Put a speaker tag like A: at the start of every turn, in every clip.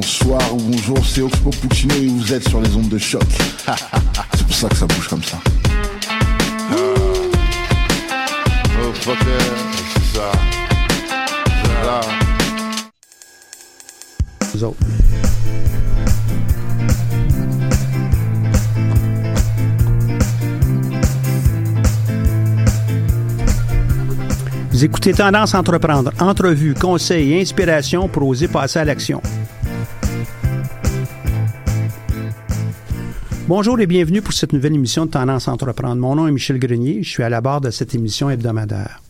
A: Bonsoir ou bonjour, c'est Oxpo Puccino et vous êtes sur les ondes de choc. c'est pour ça que ça bouge comme ça.
B: Oh, c'est ça. Là.
C: Vous écoutez Tendance Entreprendre, entrevue, conseils et inspiration pour oser passer à l'action. Bonjour et bienvenue pour cette nouvelle émission de Tendance Entreprendre. Mon nom est Michel Grenier, je suis à la barre de cette émission hebdomadaire.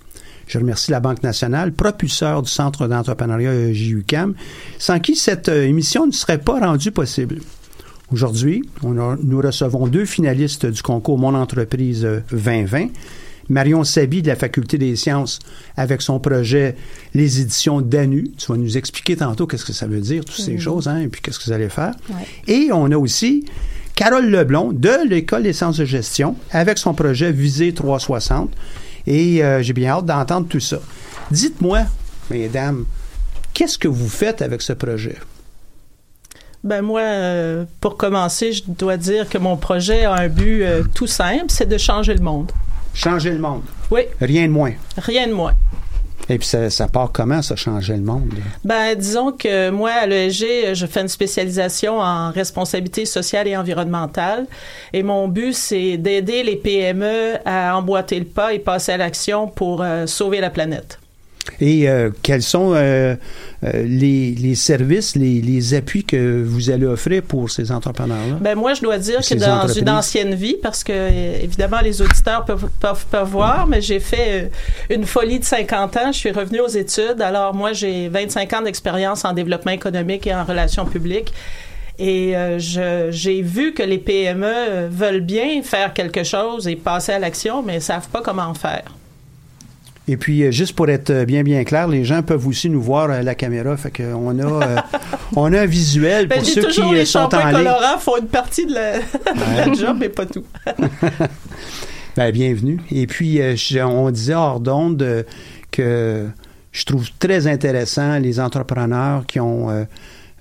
C: Je remercie la Banque nationale, propulseur du Centre d'entrepreneuriat JUCAM, sans qui cette émission ne serait pas rendue possible. Aujourd'hui, nous recevons deux finalistes du concours Mon entreprise 2020. Marion Sabi de la Faculté des sciences avec son projet Les éditions d'ANU. Tu vas nous expliquer tantôt qu'est-ce que ça veut dire, toutes ces choses, hein, et puis qu'est-ce que vous allez faire.
D: Ouais.
C: Et on a aussi Carole Leblon de l'École des sciences de gestion avec son projet Visée 360. Et euh, j'ai bien hâte d'entendre tout ça. Dites-moi, mesdames, qu'est-ce que vous faites avec ce projet?
D: Ben moi, euh, pour commencer, je dois dire que mon projet a un but euh, tout simple, c'est de changer le monde.
C: Changer le monde?
D: Oui.
C: Rien de moins.
D: Rien de moins.
C: Et puis ça, ça part comment, ça, changer le monde?
D: Ben, disons que moi, à l'ESG, je fais une spécialisation en responsabilité sociale et environnementale. Et mon but, c'est d'aider les PME à emboîter le pas et passer à l'action pour euh, sauver la planète.
C: Et euh, quels sont euh, euh, les, les services, les, les appuis que vous allez offrir pour ces entrepreneurs-là?
D: Ben moi, je dois dire que dans une ancienne vie, parce que évidemment les auditeurs peuvent, peuvent pas voir, mais j'ai fait une folie de 50 ans. Je suis revenue aux études. Alors moi, j'ai 25 ans d'expérience en développement économique et en relations publiques. Et euh, j'ai vu que les PME veulent bien faire quelque chose et passer à l'action, mais ne savent pas comment faire.
C: Et puis, euh, juste pour être euh, bien, bien clair, les gens peuvent aussi nous voir à la caméra. Fait qu'on a, euh, on a un visuel
D: Ben,
C: pour ceux qui euh,
D: les
C: sont en ligne.
D: colorants font une partie de la, de la job, mais pas tout.
C: Ben, bienvenue. Et puis, euh, je- on disait hors d'onde euh, que je trouve très intéressant les entrepreneurs qui ont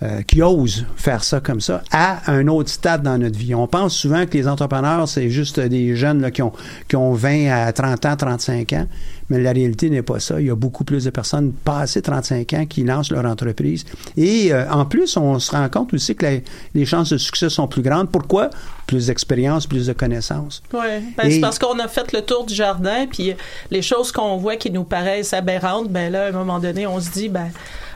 C: euh, qui osent faire ça comme ça à un autre stade dans notre vie. On pense souvent que les entrepreneurs, c'est juste des jeunes là, qui, ont, qui ont 20 à 30 ans, 35 ans, mais la réalité n'est pas ça. Il y a beaucoup plus de personnes passées 35 ans qui lancent leur entreprise. Et euh, en plus, on se rend compte aussi que la- les chances de succès sont plus grandes. Pourquoi? Plus d'expérience, plus de connaissances.
D: Oui, ben,
C: Et-
D: c'est parce qu'on a fait le tour du jardin, puis les choses qu'on voit qui nous paraissent aberrantes, ben là, à un moment donné, on se dit, ben,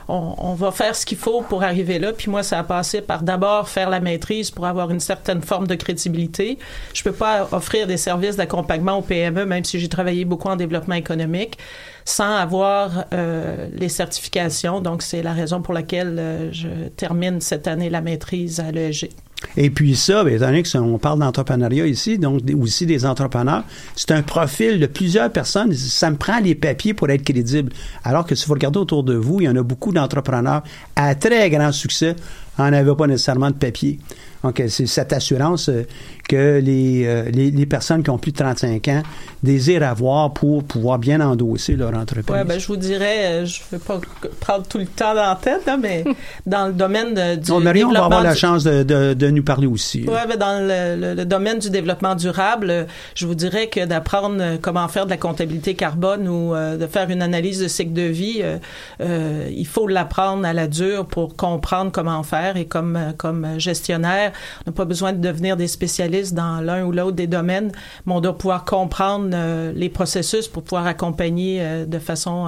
D: on, on va faire ce qu'il faut pour arriver là. Puis moi, ça a passé par d'abord faire la maîtrise pour avoir une certaine forme de crédibilité. Je peux pas offrir des services d'accompagnement aux PME, même si j'ai travaillé beaucoup en développement économique, sans avoir euh, les certifications. Donc, c'est la raison pour laquelle euh, je termine cette année la maîtrise à l'ESG.
C: Et puis ça, bien, étant donné qu'on parle d'entrepreneuriat ici, donc aussi des entrepreneurs, c'est un profil de plusieurs personnes. Ça me prend les papiers pour être crédible. Alors que si vous regardez autour de vous, il y en a beaucoup d'entrepreneurs à très grand succès en n'avaient pas nécessairement de papier. Donc, c'est cette assurance euh, que les, euh, les, les personnes qui ont plus de 35 ans désirent avoir pour pouvoir bien endosser leur entreprise.
D: Ouais, ben, je vous dirais, euh, je ne veux pas prendre tout le temps dans la tête, là, mais dans le domaine de- du
C: Donc, Marion, on va avoir la chance de, de, de nous parler aussi. là.
D: Ouais, ben, dans le, le- le domaine du développement durable, je vous dirais que d'apprendre comment faire de la comptabilité carbone ou euh, de faire une analyse de cycle de vie, euh, euh, il faut l'apprendre à la dure pour comprendre comment faire. Et comme comme gestionnaire, on n'a pas besoin de devenir des spécialistes dans l'un ou l'autre des domaines, mais on doit pouvoir comprendre euh, les processus pour pouvoir accompagner euh, de façon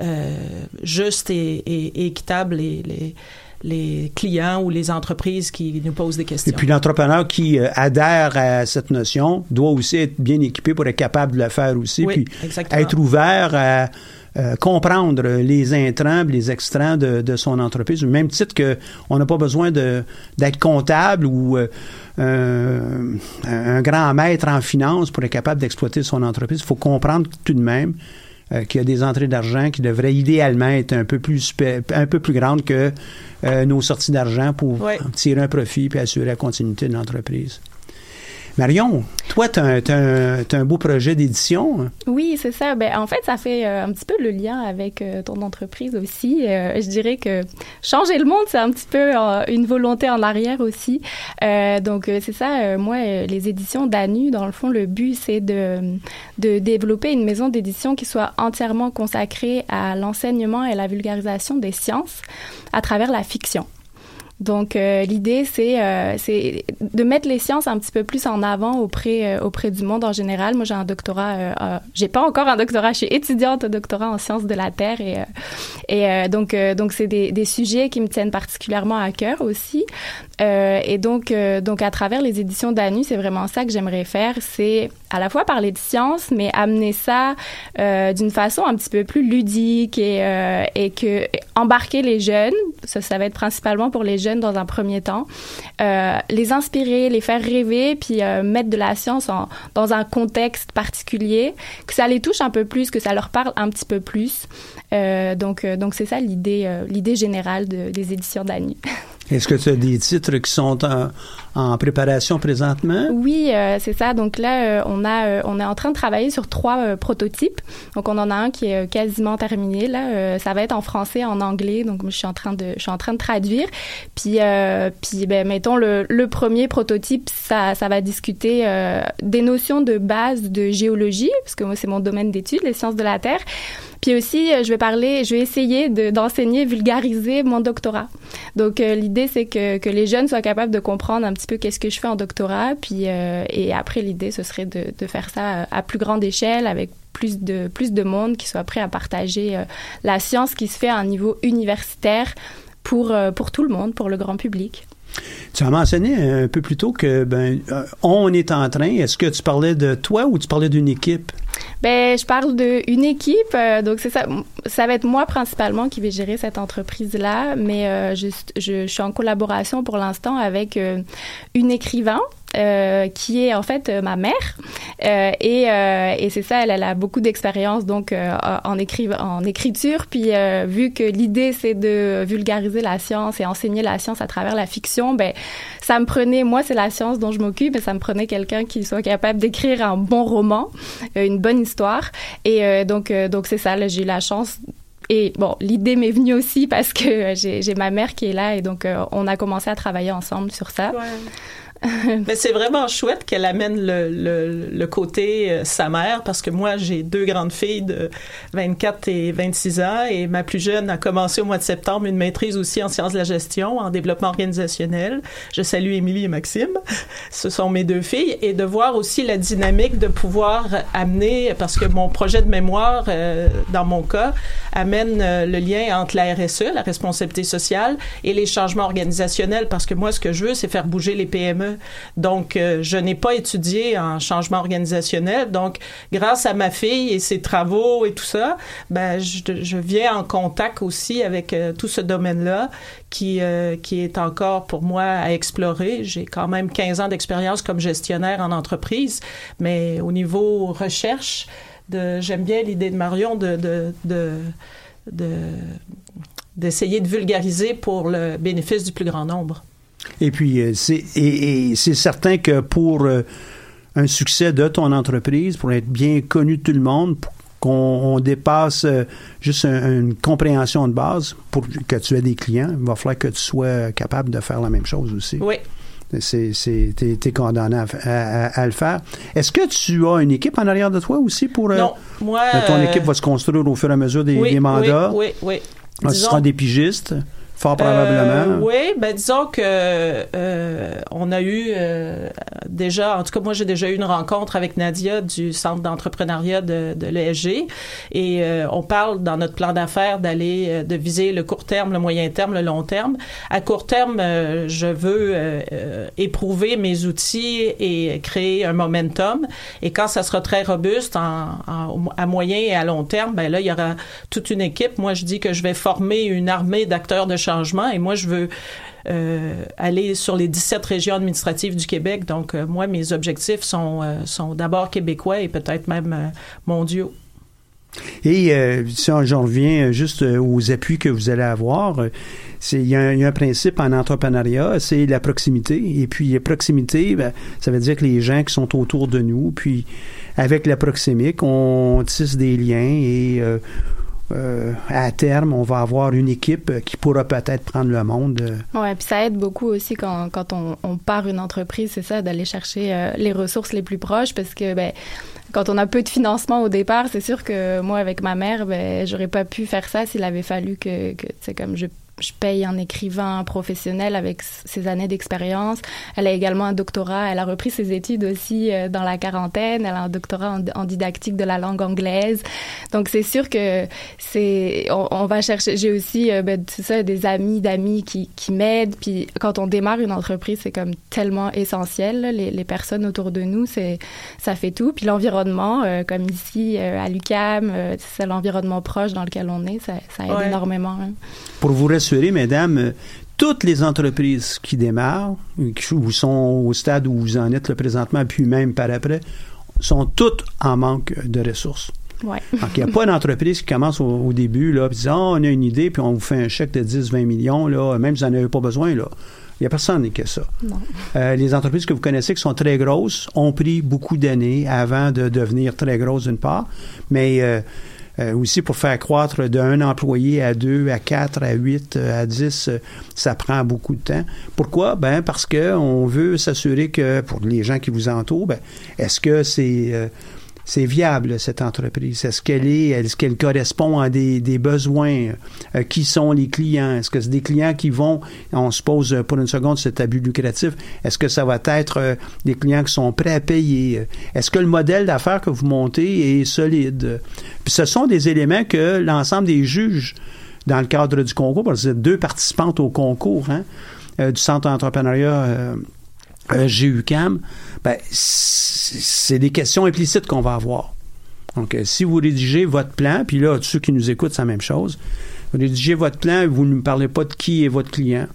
D: euh, juste et, et- et équitable les, les les clients ou les entreprises qui nous posent des questions.
C: Et puis l'entrepreneur qui adhère à cette notion doit aussi être bien équipé pour être capable de le faire aussi,
D: Oui,
C: puis
D: exactement.
C: être ouvert à euh, comprendre les intrants, les extrants de, de son entreprise, au même titre que on n'a pas besoin de d'être comptable ou euh, un, grand maître en finance pour être capable d'exploiter son entreprise. Il faut comprendre tout de même euh, qu'il y a des entrées d'argent qui devraient idéalement être un peu plus un peu plus grandes que euh, nos sorties d'argent pour tirer un profit puis assurer la continuité de l'entreprise. Marion, toi, tu as, un beau projet d'édition. hein?
E: Oui, c'est ça. Ben, en fait, ça fait euh, un petit peu le lien avec euh, ton entreprise aussi. Euh, je dirais que changer le monde, c'est un petit peu une volonté en arrière aussi. Donc, c'est ça. moi, les éditions d'ANU, dans le fond, le but, c'est de, de développer une maison d'édition qui soit entièrement consacrée à l'enseignement et la vulgarisation des sciences à travers la fiction. Donc euh, l'idée c'est euh, c'est de mettre les sciences un petit peu plus en avant auprès euh, auprès du monde en général. Moi j'ai un doctorat, euh, j'ai pas encore un doctorat, je suis étudiante au doctorat en sciences de la terre et euh, et euh, donc donc c'est des, des sujets qui me tiennent particulièrement à cœur aussi. Et donc donc à travers les éditions d'ANU, c'est vraiment ça que j'aimerais faire, c'est à la fois parler de science mais amener ça euh, d'une façon un petit peu plus ludique et euh, que embarquer les jeunes, ça va être principalement pour les jeunes dans un premier temps, euh, les inspirer, les faire rêver, puis mettre de la science en, dans un contexte particulier, que ça les touche un peu plus, que ça leur parle un petit peu plus. Donc, donc c'est ça l'idée, l'idée générale de- des éditions d'ANU.
C: Est-ce que tu as des titres qui sont en, en préparation présentement?
E: Oui, euh, c'est ça. Donc là, euh, on a, euh, on est en train de travailler sur trois euh, prototypes. Donc on en a un qui est euh, quasiment terminé. Là, ça va être en français, en anglais. Donc je suis en train de, je suis en train de traduire. Puis, puis ben mettons le, le premier prototype, ça, ça va discuter des notions de base de géologie, parce que moi c'est mon domaine d'études, les sciences de la terre. Puis aussi, je vais parler, je vais essayer de- d'enseigner, vulgariser mon doctorat. Donc l'idée c'est que, que les jeunes soient capables de comprendre un petit peu qu'est-ce que je fais en doctorat, puis euh, et après l'idée ce serait de, faire ça euh, à plus grande échelle avec plus de plus de monde qui soit prêt à partager euh, la science qui se fait à un niveau universitaire pour pour tout le monde, pour le grand public.
C: Tu as mentionné un peu plus tôt que ben, on est en train. Est-ce que tu parlais de toi ou tu parlais d'une équipe?
E: Ben, je parle d'une équipe, euh, donc c'est ça. Ça va être moi principalement qui vais gérer cette entreprise-là, mais euh, je, je suis en collaboration pour l'instant avec euh, une écrivain. euh, qui est en fait euh, ma mère et, et c'est ça elle, elle a beaucoup d'expérience donc en, écri en écriture puis vu que l'idée c'est de vulgariser la science et enseigner la science à travers la fiction ben ça me prenait moi c'est la science dont je m'occupe mais ça me prenait quelqu'un qui soit capable d'écrire un bon roman euh, une bonne histoire. Et euh, donc euh, donc c'est ça j'ai eu la chance. Et bon, l'idée m'est venue aussi parce que j'ai ma mère qui est là et donc on a commencé à travailler ensemble sur ça.
D: C'est vraiment chouette qu'elle amène le côté euh, sa mère parce que moi j'ai deux grandes filles de 24 et 26 ans et ma plus jeune a commencé au mois de septembre une maîtrise aussi en sciences de la gestion, en développement organisationnel. Je salue Émilie et Maxime. Ce sont mes deux filles et de voir aussi la dynamique de pouvoir amener parce que mon projet de mémoire euh, dans mon cas amène euh, le lien entre la RSE, la responsabilité sociale et les changements organisationnels parce que moi ce que je veux c'est faire bouger les PME donc, euh, je n'ai pas étudié en changement organisationnel. Donc, grâce à ma fille et ses travaux et tout ça, ben, je, viens en contact aussi avec euh, tout ce domaine-là qui, euh, qui est encore pour moi à explorer. J'ai quand même 15 ans d'expérience comme gestionnaire en entreprise, mais au niveau recherche, j'aime bien l'idée de Marion de, de, de, de d'essayer de vulgariser pour le bénéfice du plus grand nombre.
C: Et puis, euh, c'est et, certain que pour euh, un succès de ton entreprise, pour être bien connu de tout le monde, qu'on dépasse euh, juste une compréhension de base pour que tu aies des clients, il va falloir que tu sois capable de faire la même chose aussi.
D: Oui.
C: C'est, t'es, condamné à, le faire. Est-ce que tu as une équipe en arrière de toi aussi pour...
D: non, moi...
C: ton équipe va se construire au fur et à mesure des, mandats?
D: Oui, oui,
C: oui. Ce sera des pigistes?
D: Euh, oui, ben disons que euh, on a eu euh, déjà, en tout cas moi j'ai déjà eu une rencontre avec Nadia du Centre d'entrepreneuriat de, de l'ESG et on parle dans notre plan d'affaires d'aller de viser le court terme, le moyen terme, le long terme. À court terme, je veux éprouver mes outils et créer un momentum. Et quand ça sera très robuste en, à moyen et à long terme, ben là il y aura toute une équipe. Moi je dis que je vais former une armée d'acteurs de Et moi, je veux euh, aller sur les 17 régions administratives du Québec. Donc, euh, moi, mes objectifs sont, euh, sont d'abord québécois et peut-être même mondiaux.
C: Et si j'en reviens juste aux appuis que vous allez avoir, il y, a un principe en entrepreneuriat, c'est la proximité. Et puis proximité, ben, ça veut dire que les gens qui sont autour de nous, puis avec la proximité, on tisse des liens et euh, à terme, on va avoir une équipe qui pourra peut-être prendre le monde.
E: Euh. Ouais, puis ça aide beaucoup aussi quand, quand on, part une entreprise, c'est ça, d'aller chercher euh, les ressources les plus proches parce que ben quand on a peu de financement au départ, c'est sûr que moi avec ma mère, ben j'aurais pas pu faire ça s'il avait fallu que, que comme je je paye un écrivain professionnel avec ses années d'expérience. Elle a également un doctorat. Elle a repris ses études aussi euh, dans la quarantaine. Elle a un doctorat en, didactique de la langue anglaise. Donc c'est sûr que c'est on, va chercher. J'ai aussi euh, ben, ça des amis d'amis qui, qui m'aident. Puis quand on démarre une entreprise, c'est comme tellement essentiel. Les, les, personnes autour de nous, c'est ça fait tout. Puis l'environnement, euh, comme ici à l'UCAM, c'est l'environnement proche dans lequel on est. Ça, ça aide énormément. Hein.
C: Pour vous rassurer, mesdames, euh, toutes les entreprises qui démarrent, ou sont au stade où vous en êtes le présentement, puis même par après, sont toutes en manque de ressources.
E: Ouais.
C: Donc, il n'y a pas d'entreprise qui commence au, début, là, puis dit, oh, on a une idée, puis on vous fait un chèque de 10, 20 millions, là, même si vous n'en avez pas besoin, là. Il n'y a personne qui a ça. Euh, les entreprises que vous connaissez qui sont très grosses ont pris beaucoup d'années avant de devenir très grosses d'une part, mais euh, euh, aussi pour faire croître d'un employé à deux, à quatre, à huit, euh, à dix, euh, ça prend beaucoup de temps. Pourquoi? Ben parce que on veut s'assurer que pour les gens qui vous entourent, ben, est-ce que c'est c'est viable, cette entreprise? Est-ce qu'elle est, est-ce qu'elle correspond à des, besoins? Euh, qui sont les clients? Est-ce que c'est des clients qui vont, on se pose euh, pour une seconde cet abus lucratif, est-ce que ça va être euh, des clients qui sont prêts à payer? Est-ce que le modèle d'affaires que vous montez est solide? Puis ce sont des éléments que l'ensemble des juges, dans le cadre du concours, parce que deux participantes au concours, hein, du Centre d'entrepreneuriat GUCAM, ben, c'est des questions implicites qu'on va avoir. Donc, euh, si vous rédigez votre plan, puis là, tous ceux qui nous écoutent, c'est la même chose. Vous rédigez votre plan, vous ne parlez pas de qui est votre client.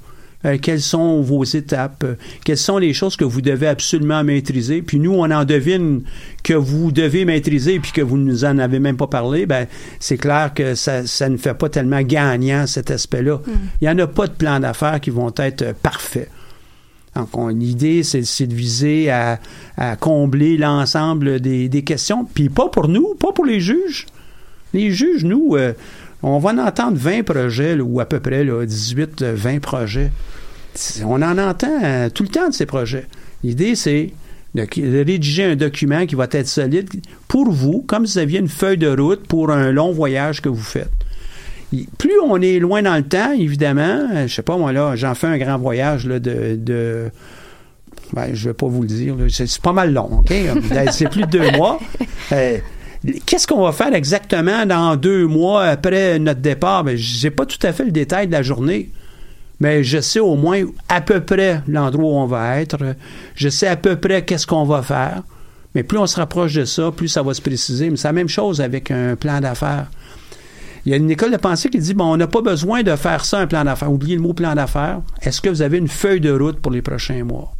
C: Euh, quelles sont vos étapes, euh, quelles sont les choses que vous devez absolument maîtriser. Puis nous, on en devine que vous devez maîtriser puis que vous ne nous en avez même pas parlé. Ben, c'est clair que ça, ça ne fait pas tellement gagnant cet aspect-là. Hmm. Il n'y en a pas de plan d'affaires qui vont être parfaits. Donc, l'idée, c'est de viser à, combler l'ensemble des, questions. Puis pas pour nous, pas pour les juges. Les juges, nous, euh, on va en entendre 20 projets, ou à peu près là, 18, 20 projets. On en entend euh, tout le temps de ces projets. L'idée, c'est de, de rédiger un document qui va être solide pour vous, comme si vous aviez une feuille de route pour un long voyage que vous faites. Plus on est loin dans le temps, évidemment, euh, je sais pas moi là, j'en fais un grand voyage là, de, de ben, je vais pas vous le dire, c'est c'est pas mal long, ok? c'est plus de deux mois. Euh, Qu'est-ce qu'on va faire exactement dans deux mois après notre départ? Ben, je n'ai pas tout à fait le détail de la journée, mais je sais au moins à peu près l'endroit où on va être. Je sais à peu près qu'est-ce qu'on va faire. Mais plus on se rapproche de ça, plus ça va se préciser. Mais c'est la même chose avec un plan d'affaires. Il y a une école de pensée qui dit, bon, on n'a pas besoin de faire ça, un plan d'affaires. Oubliez le mot plan d'affaires. Est-ce que vous avez une feuille de route pour les prochains mois?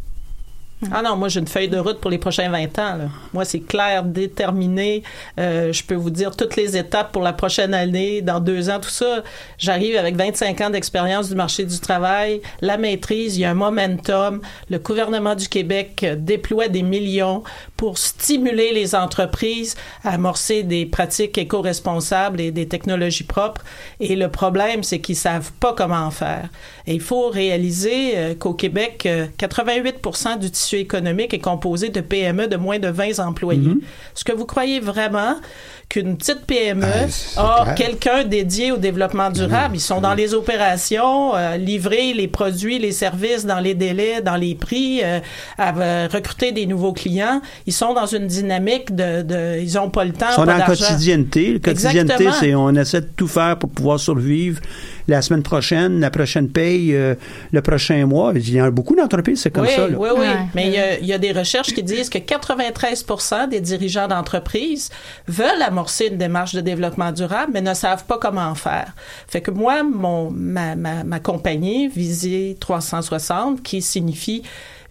D: Ah non, moi j'ai une feuille de route pour les prochains 20 ans. là. Moi c'est clair, déterminé. Euh, je peux vous dire toutes les étapes pour la prochaine année, dans deux ans, tout ça. J'arrive avec 25 ans d'expérience du marché du travail, la maîtrise, il y a un momentum. Le gouvernement du Québec euh, déploie des millions pour stimuler les entreprises à amorcer des pratiques éco-responsables et des technologies propres. Et le problème, c'est qu'ils savent pas comment faire. Et il faut réaliser euh, qu'au Québec, euh, 88 du tissu économique est composé de PME de moins de 20 employés. Est-ce que vous croyez vraiment qu'une petite PME a quelqu'un dédié au développement durable? Ils sont dans les opérations, euh, livrer les produits, les services dans les délais, dans les prix, euh, à euh, recruter des nouveaux clients. Ils sont dans une dynamique de... de ils ont pas le temps,
C: Ils sont
D: pas
C: dans la quotidienneté. La quotidienneté, c'est on essaie de tout faire pour pouvoir survivre la semaine prochaine, la prochaine paye, euh, le prochain mois. Il y a beaucoup d'entreprises, c'est comme
D: oui,
C: ça. là.
D: Oui, oui.
E: Ouais.
D: Mais il y, a, il y a des recherches qui disent que 93 des dirigeants d'entreprises veulent amorcer une démarche de développement durable, mais ne savent pas comment faire. Fait que moi, mon, ma, ma, ma compagnie, Visée 360, qui signifie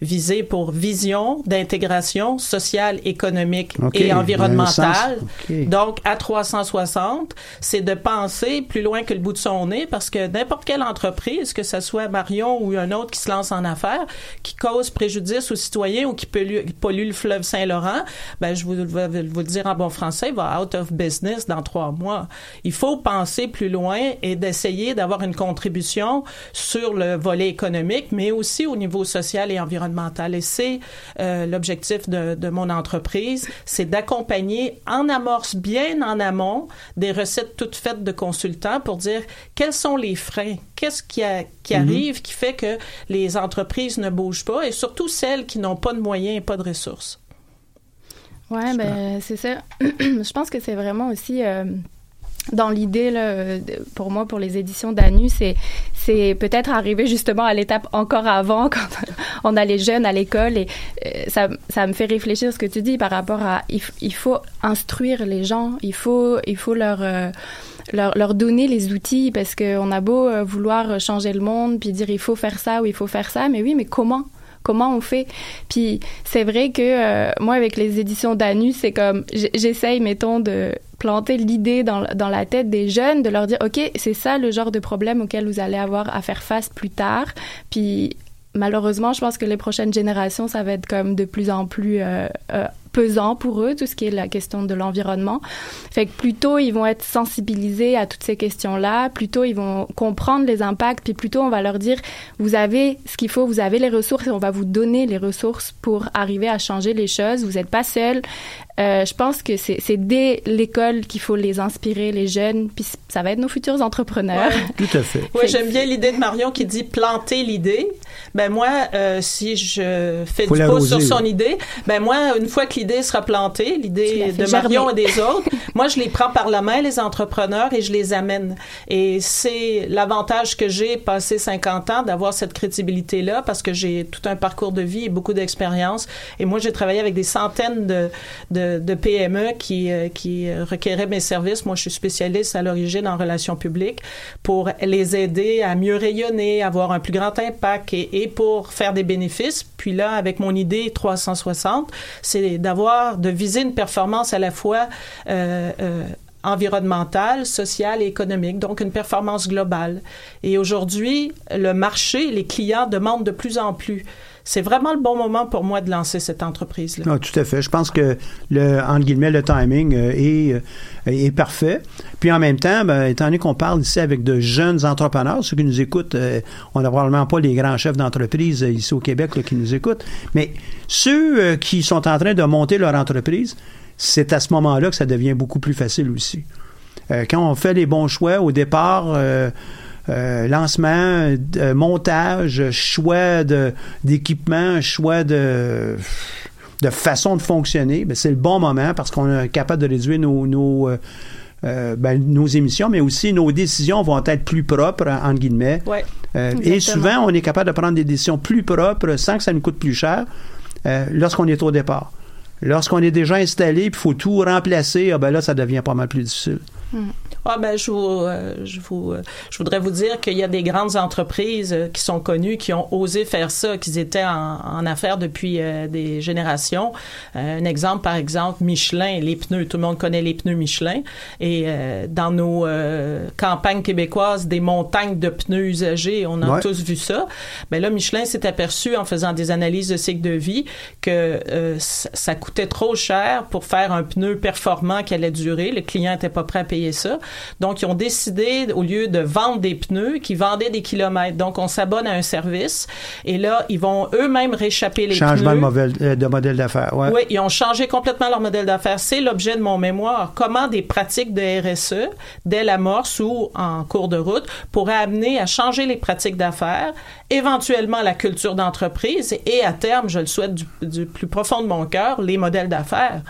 D: visée pour vision d'intégration sociale, économique et environnementale. Donc, à 360, c'est de penser plus loin que le bout de son nez parce que n'importe quelle entreprise, que ce soit Marion ou un autre qui se lance en affaires, qui cause préjudice aux citoyens ou qui pollue, pollue le fleuve Saint-Laurent, ben, je vous, vais vous le dire en bon français, il va out of business dans trois mois. Il faut penser plus loin et d'essayer d'avoir une contribution sur le volet économique, mais aussi au niveau social et environnemental. Et c'est euh, l'objectif de, de mon entreprise, c'est d'accompagner en amorce bien en amont des recettes toutes faites de consultants pour dire quels sont les freins, qu'est-ce qui, a- qui arrive qui fait que les entreprises ne bougent pas et surtout celles qui n'ont pas de moyens et pas de ressources.
E: Ouais, ben c'est ça. je pense que c'est vraiment aussi euh, dans l'idée pour moi pour les éditions d'Anu, c'est c'est peut-être arriver justement à l'étape encore avant quand on a les jeunes à l'école et euh, ça ça me fait réfléchir ce que tu dis par rapport à il, il faut instruire les gens, il faut il faut leur euh, leur, leur donner les outils parce qu'on a beau euh, vouloir changer le monde puis dire il faut faire ça ou il faut faire ça, mais oui, mais comment? Comment on fait? Puis c'est vrai que moi avec les éditions d'Anu, c'est comme j'essaye mettons de planter l'idée dans, la tête des jeunes, de leur dire ok c'est ça le genre de problème auquel vous allez avoir à faire face plus tard. Puis malheureusement, je pense que les prochaines générations, ça va être comme de plus en plus euh, euh, pesant pour eux, tout ce qui est la question de l'environnement. Fait que plus tôt ils vont être sensibilisés à toutes ces questions-là, plus tôt ils vont comprendre les impacts, puis plus tôt on va leur dire, vous avez ce qu'il faut, vous avez les ressources et on va vous donner les ressources pour arriver à changer les choses. Vous n'êtes pas seul. Euh, je pense que c'est dès l'école qu'il faut les inspirer, les jeunes, puis ça va être nos futurs entrepreneurs.
C: Tout à fait.
D: Oui, j'aime bien l'idée de Marion qui dit planter l'idée. Ben moi, euh, si je fais
C: Faut
D: du pouce sur son idée, ben moi, une fois que l'idée sera plantée, l'idée de Marion
E: germer.
D: et des autres, moi je les prends par la main, les entrepreneurs, et je les amène. Et c'est l'avantage que j'ai passé 50 ans d'avoir cette crédibilité-là parce que j'ai tout un parcours de vie et beaucoup d'expérience. Et moi, j'ai travaillé avec des centaines de, de, de PME qui, euh, qui requéraient mes services. Moi, je suis spécialiste à l'origine en relations publiques pour les aider à mieux rayonner, avoir un plus grand impact et, et pour faire des bénéfices. Puis là, avec mon idée 360, c'est d'avoir, de viser une performance à la fois euh, euh, environnementale, sociale et économique, donc une performance globale. Et aujourd'hui, le marché, les clients demandent de plus en plus c'est vraiment le bon moment pour moi de lancer cette entreprise-là.
C: Ah, tout à fait. Je pense que le, entre guillemets, le timing euh, est, euh, est parfait. Puis en même temps, ben, étant donné qu'on parle ici avec de jeunes entrepreneurs, ceux qui nous écoutent, euh, on n'a probablement pas les grands chefs d'entreprise ici au Québec qui nous écoutent, mais ceux qui sont en train de monter leur entreprise, c'est à ce moment-là que ça devient beaucoup plus facile aussi. quand on fait les bons choix au départ, lancement, montage, choix d'équipement, choix de de façon de fonctionner, ben, c'est le bon moment parce qu'on est capable de réduire nos, nos, euh, euh, ben, nos émissions, mais aussi nos décisions vont être plus propres, entre guillemets.
D: Ouais,
C: et souvent, on est capable de prendre des décisions plus propres sans que ça nous coûte plus cher lorsqu'on est au départ. Lorsqu'on est déjà installé, il faut tout remplacer, ah ben là, ça devient pas mal plus difficile.
D: Hmm. Ah ben je vous, euh, je vous, euh, je voudrais vous dire qu'il y a des grandes entreprises euh, qui sont connues qui ont osé faire ça, qui étaient en, en affaires depuis des générations. un exemple par exemple Michelin, les pneus, tout le monde connaît les pneus Michelin et dans nos campagnes québécoises des montagnes de pneus usagés, on a tous vu ça. Ben là Michelin s'est aperçu en faisant des analyses de cycle de vie que ça coûtait trop cher pour faire un pneu performant qui allait durer. Le client n'était pas prêt à payer ça. Donc, ils ont décidé, au lieu de vendre des pneus, qu'ils vendaient des kilomètres. Donc, on s'abonne à un service et là, ils vont eux-mêmes réchapper les
C: Changement
D: pneus.
C: de, modèle, euh, de modèle d'affaires, ouais.
D: Oui, ils ont changé complètement leur modèle d'affaires. C'est l'objet de mon mémoire. Comment des pratiques de RSE, dès l'amorce ou en cours de route, pourraient amener à changer les pratiques d'affaires, éventuellement la culture d'entreprise et à terme, je le souhaite du, du plus profond de mon cœur, les modèles d'affaires?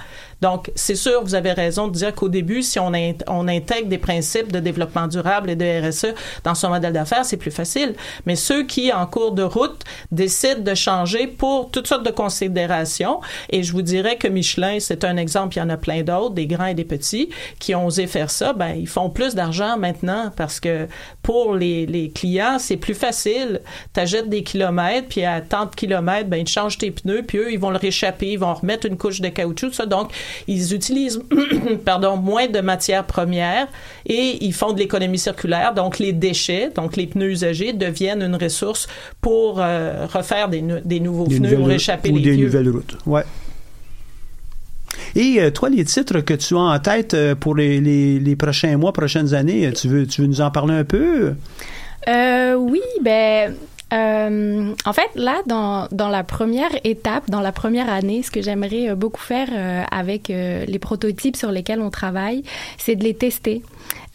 D: Donc, c'est sûr, vous avez raison de dire qu'au début, si on, intègre des principes de développement durable et de RSE dans son modèle d'affaires, c'est plus facile. Mais ceux qui, en cours de route, décident de changer pour toutes sortes de considérations, et je vous dirais que Michelin, c'est un exemple, il y en a plein d'autres, des grands et des petits, qui ont osé faire ça, ben, ils font plus d'argent maintenant parce que pour les, clients, c'est plus facile. Tu achètes des kilomètres, puis à tant de kilomètres, ben, ils changent tes pneus, puis eux, ils vont le réchapper, ils vont remettre une couche de caoutchouc, ça. Donc, ils utilisent pardon, moins de matières premières et ils font de l'économie circulaire. Donc, les déchets, donc les pneus usagés, deviennent une ressource pour euh, refaire des, des nouveaux pneus ou réchapper
C: ou
D: les
C: des
D: vieux.
C: nouvelles routes. Ouais. Et euh, toi, les titres que tu as en tête euh, pour les, les, les, prochains mois, prochaines années, tu veux, tu veux nous en parler un peu?
E: Euh, oui, ben euh, en fait, là, dans, dans la première étape, dans la première année, ce que j'aimerais beaucoup faire euh, avec euh, les prototypes sur lesquels on travaille, c'est de les tester.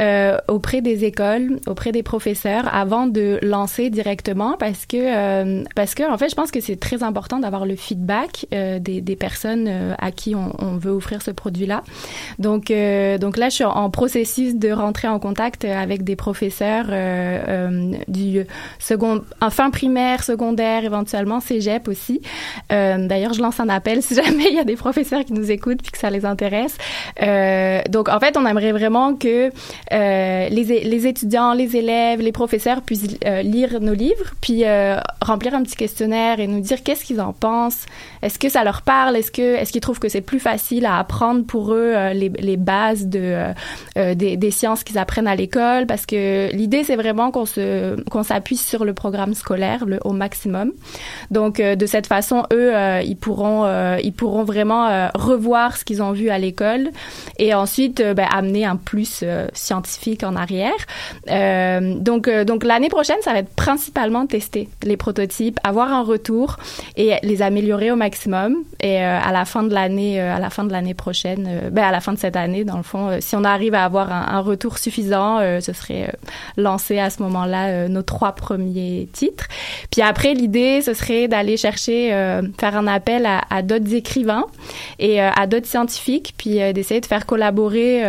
E: Euh, auprès des écoles, auprès des professeurs, avant de lancer directement, parce que euh, parce que en fait, je pense que c'est très important d'avoir le feedback euh, des, des personnes euh, à qui on, on, veut offrir ce produit-là. Donc euh, donc là, je suis en processus de rentrer en contact avec des professeurs du second, enfin primaire, secondaire, éventuellement cégep aussi. D'ailleurs, je lance un appel si jamais il y a des professeurs qui nous écoutent puis que ça les intéresse. donc en fait, on aimerait vraiment que euh, les, les, étudiants, les élèves, les professeurs puissent euh, lire nos livres, puis euh, remplir un petit questionnaire et nous dire qu'est-ce qu'ils en pensent. Est-ce que ça leur parle? Est-ce que est-ce qu'ils trouvent que c'est plus facile à apprendre pour eux euh, les, les, bases de euh, des, des, sciences qu'ils apprennent à l'école? Parce que l'idée c'est vraiment qu'on se qu'on s'appuie sur le programme scolaire le, au maximum. Donc de cette façon, eux, ils pourront ils pourront vraiment revoir ce qu'ils ont vu à l'école et ensuite ben, amener un plus scientifique en arrière. Euh, donc, euh, donc l'année prochaine, ça va être principalement tester les prototypes, avoir un retour et les améliorer au maximum. Et euh, à la fin de l'année, euh, à la fin de l'année prochaine, euh, ben à la fin de cette année, dans le fond, si on arrive à avoir un, un retour suffisant, ce serait lancer à ce moment-là nos trois premiers titres. Puis après, l'idée, ce serait d'aller chercher, faire un appel à, à d'autres écrivains et à d'autres scientifiques, puis d'essayer de faire collaborer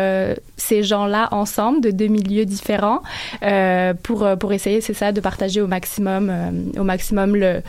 E: ces gens-là ensemble de deux milieux différents euh, pour pour essayer c'est ça de partager au maximum euh, au maximum le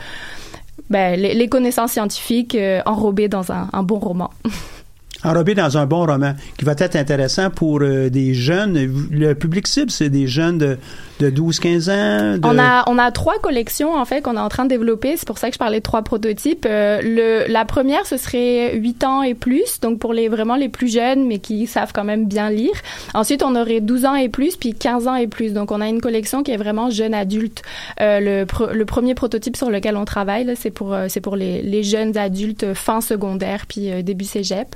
E: ben, les, connaissances scientifiques euh, enrobées dans un, bon roman.
C: enrobé dans un bon roman qui va être intéressant pour euh, des jeunes. Le public cible, c'est des jeunes de, de 12-15 ans?
E: On a on a trois collections en fait qu'on est en train de développer. C'est pour ça que je parlais de trois prototypes. Euh, le la première ce serait 8 ans et plus, donc pour les vraiment les plus jeunes mais qui savent quand même bien lire. Ensuite on aurait 12 ans et plus puis 15 ans et plus. Donc on a une collection qui est vraiment jeune adulte. Euh, le le premier prototype sur lequel on travaille c'est pour euh, c'est pour les les jeunes adultes fin secondaire puis euh, début cégep.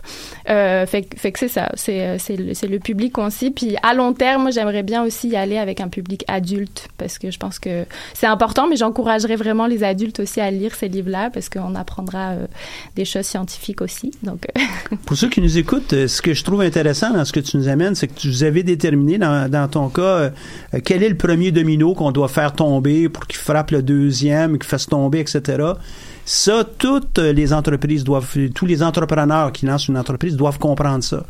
E: Euh, fait, fait que c'est ça, c'est le, le public qu'on cible. Puis à long terme, j'aimerais bien aussi y aller avec un public adulte parce que je pense que c'est important, mais j'encouragerais vraiment les adultes aussi à lire ces livres-là parce qu'on apprendra euh, des choses scientifiques aussi. Euh,
C: Pour ceux qui nous écoutent, euh, ce que je trouve intéressant dans ce que tu nous amènes, c'est que tu avez déterminé dans, ton cas quel est le premier domino qu'on doit faire tomber pour qu'il frappe le deuxième, qu'il fasse tomber, etc. Ça, toutes les entreprises doivent, tous les entrepreneurs qui lancent une entreprise doivent comprendre ça.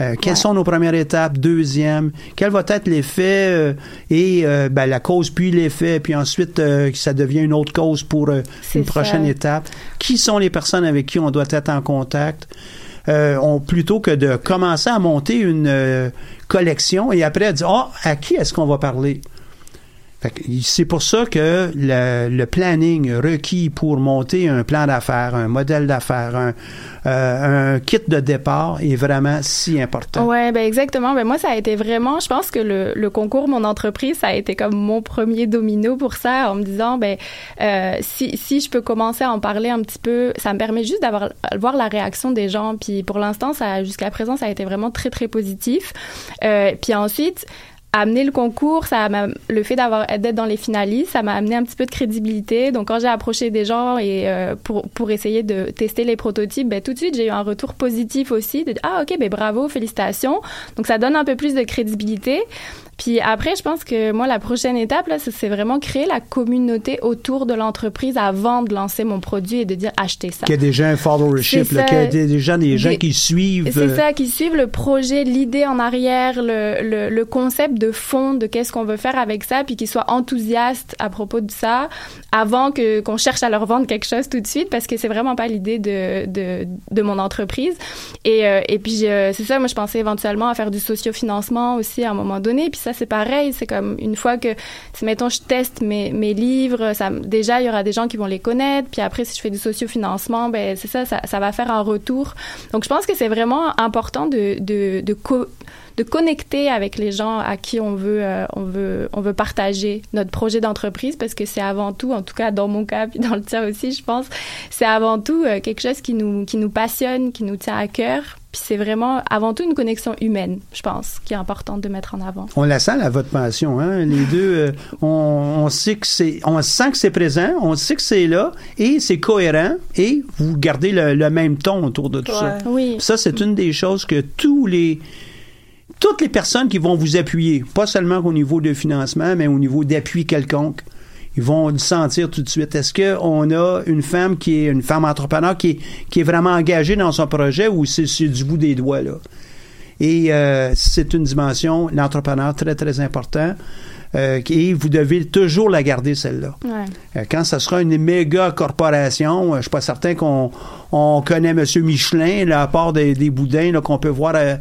C: Euh, quelles
E: Ouais.
C: sont nos premières étapes, deuxième, quel va être l'effet euh, et euh, ben, la cause puis l'effet, puis ensuite euh, ça devient une autre cause pour euh, une prochaine
E: ça.
C: étape. Qui sont les personnes avec qui on doit être en contact? Euh, on, plutôt que de commencer à monter une euh, collection et après dire ah à qui est-ce qu'on va parler c'est pour ça que le, planning requis pour monter un plan d'affaires, un modèle d'affaires, un, euh, kit de départ est vraiment si important.
E: ouais, ben exactement. Ben moi, ça a été vraiment, je pense que le, concours Mon entreprise, ça a été comme mon premier domino pour ça, en me disant, ben euh, si, si je peux commencer à en parler un petit peu, ça me permet juste d'avoir voir la réaction des gens. Puis pour l'instant, jusqu'à présent, ça a été vraiment très très positif. Euh, puis ensuite amener le concours, ça m'a le fait d'avoir d'être dans les finalistes, ça m'a amené un petit peu de crédibilité. Donc quand j'ai approché des gens et euh, pour pour essayer de tester les prototypes, ben tout de suite j'ai eu un retour positif aussi de ah ok ben bravo félicitations. Donc ça donne un peu plus de crédibilité. Puis après, je pense que moi, la prochaine étape, là, c'est- vraiment créer la communauté autour de l'entreprise avant de lancer mon produit et de dire achetez ça.
C: Qu'il y a déjà un followership, là, qu'il y a déjà des gens
E: Des-
C: qui suivent.
E: C'est
C: euh,
E: ça, qui suivent le projet, l'idée en arrière, le, le, le concept de fond de qu'est-ce qu'on veut faire avec ça, puis qu'ils soient enthousiastes à propos de ça, avant que qu'on cherche à leur vendre quelque chose tout de suite, parce que c'est vraiment pas l'idée de, de, de mon entreprise. Et, euh, et puis je- c'est ça, moi je pensais éventuellement à faire du sociofinancement aussi à un moment donné, puis ça c'est pareil, c'est comme une fois que, mettons je teste mes, mes livres, ça, déjà il y aura des gens qui vont les connaître, puis après si je fais du sociofinancement, ben c'est ça, ça, ça va faire un retour. Donc je pense que c'est vraiment important de, de, de, co- de connecter avec les gens à qui on veut, euh, on veut, on veut partager notre projet d'entreprise parce que c'est avant tout, en tout cas dans mon cas puis dans le tien aussi, je pense, c'est avant tout euh, quelque chose qui nous, qui nous passionne, qui nous tient à cœur. Puis c'est vraiment avant tout une connexion humaine, je pense, qui est importante de mettre en avant.
C: On la sent, là, votre passion. Hein? Les deux, euh, on, on sait que c'est, on sent que c'est présent, on sait que c'est là, et c'est cohérent, et vous gardez le, le même ton autour de tout ça.
E: Oui.
C: Ça, c'est une des choses que tous les, toutes les personnes qui vont vous appuyer, pas seulement au niveau de financement, mais au niveau d'appui quelconque, ils vont le sentir tout de suite. Est-ce qu'on a une femme qui est une femme entrepreneur qui est, qui est vraiment engagée dans son projet ou c'est c'est du bout des doigts, là? Et euh, c'est une dimension, l'entrepreneur, très, très important. Euh, et vous devez toujours la garder, celle-là.
E: Ouais.
C: Euh, Quand ça sera une méga corporation, euh, je suis pas certain qu'on on connaît M. Michelin, là, à part des, des boudins là, qu'on peut voir. euh,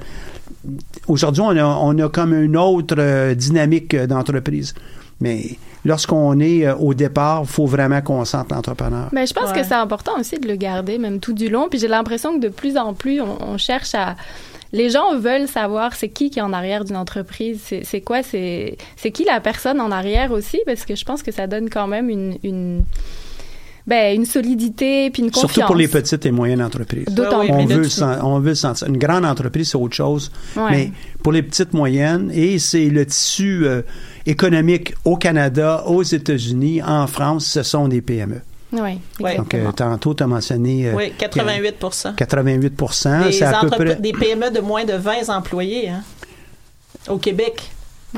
C: Aujourd'hui, on a, on a comme une autre dynamique d'entreprise. Mais lorsqu'on est euh, au départ, il faut vraiment qu'on sente l'entrepreneur.
E: Mais je pense
D: Ouais.
E: que c'est important aussi de le garder, même tout du long. Puis j'ai l'impression que de plus en plus, on, on cherche à. Les gens veulent savoir c'est qui qui est en arrière d'une entreprise, c'est quoi, c'est c'est qui la personne en arrière aussi, parce que je pense que ça donne quand même une une ben une solidité puis une confiance.
C: Surtout pour les petites et moyennes entreprises.
E: D'autant
D: Ouais, oui,
C: on, veut on veut sentir. Une grande entreprise, c'est autre chose.
E: Ouais.
C: Mais pour les petites moyennes, et c'est le tissu euh, économique au Canada, aux États-Unis, en France, ce sont des PME.
E: Oui,
D: Ouais.
C: Donc, euh,
E: exactement.
C: tantôt, tu as mentionné euh,
D: Oui, 88
C: que 88
D: des,
C: c'est à peu
D: entrepri-
C: près.
D: des PME de moins de 20 employés hein, au Québec.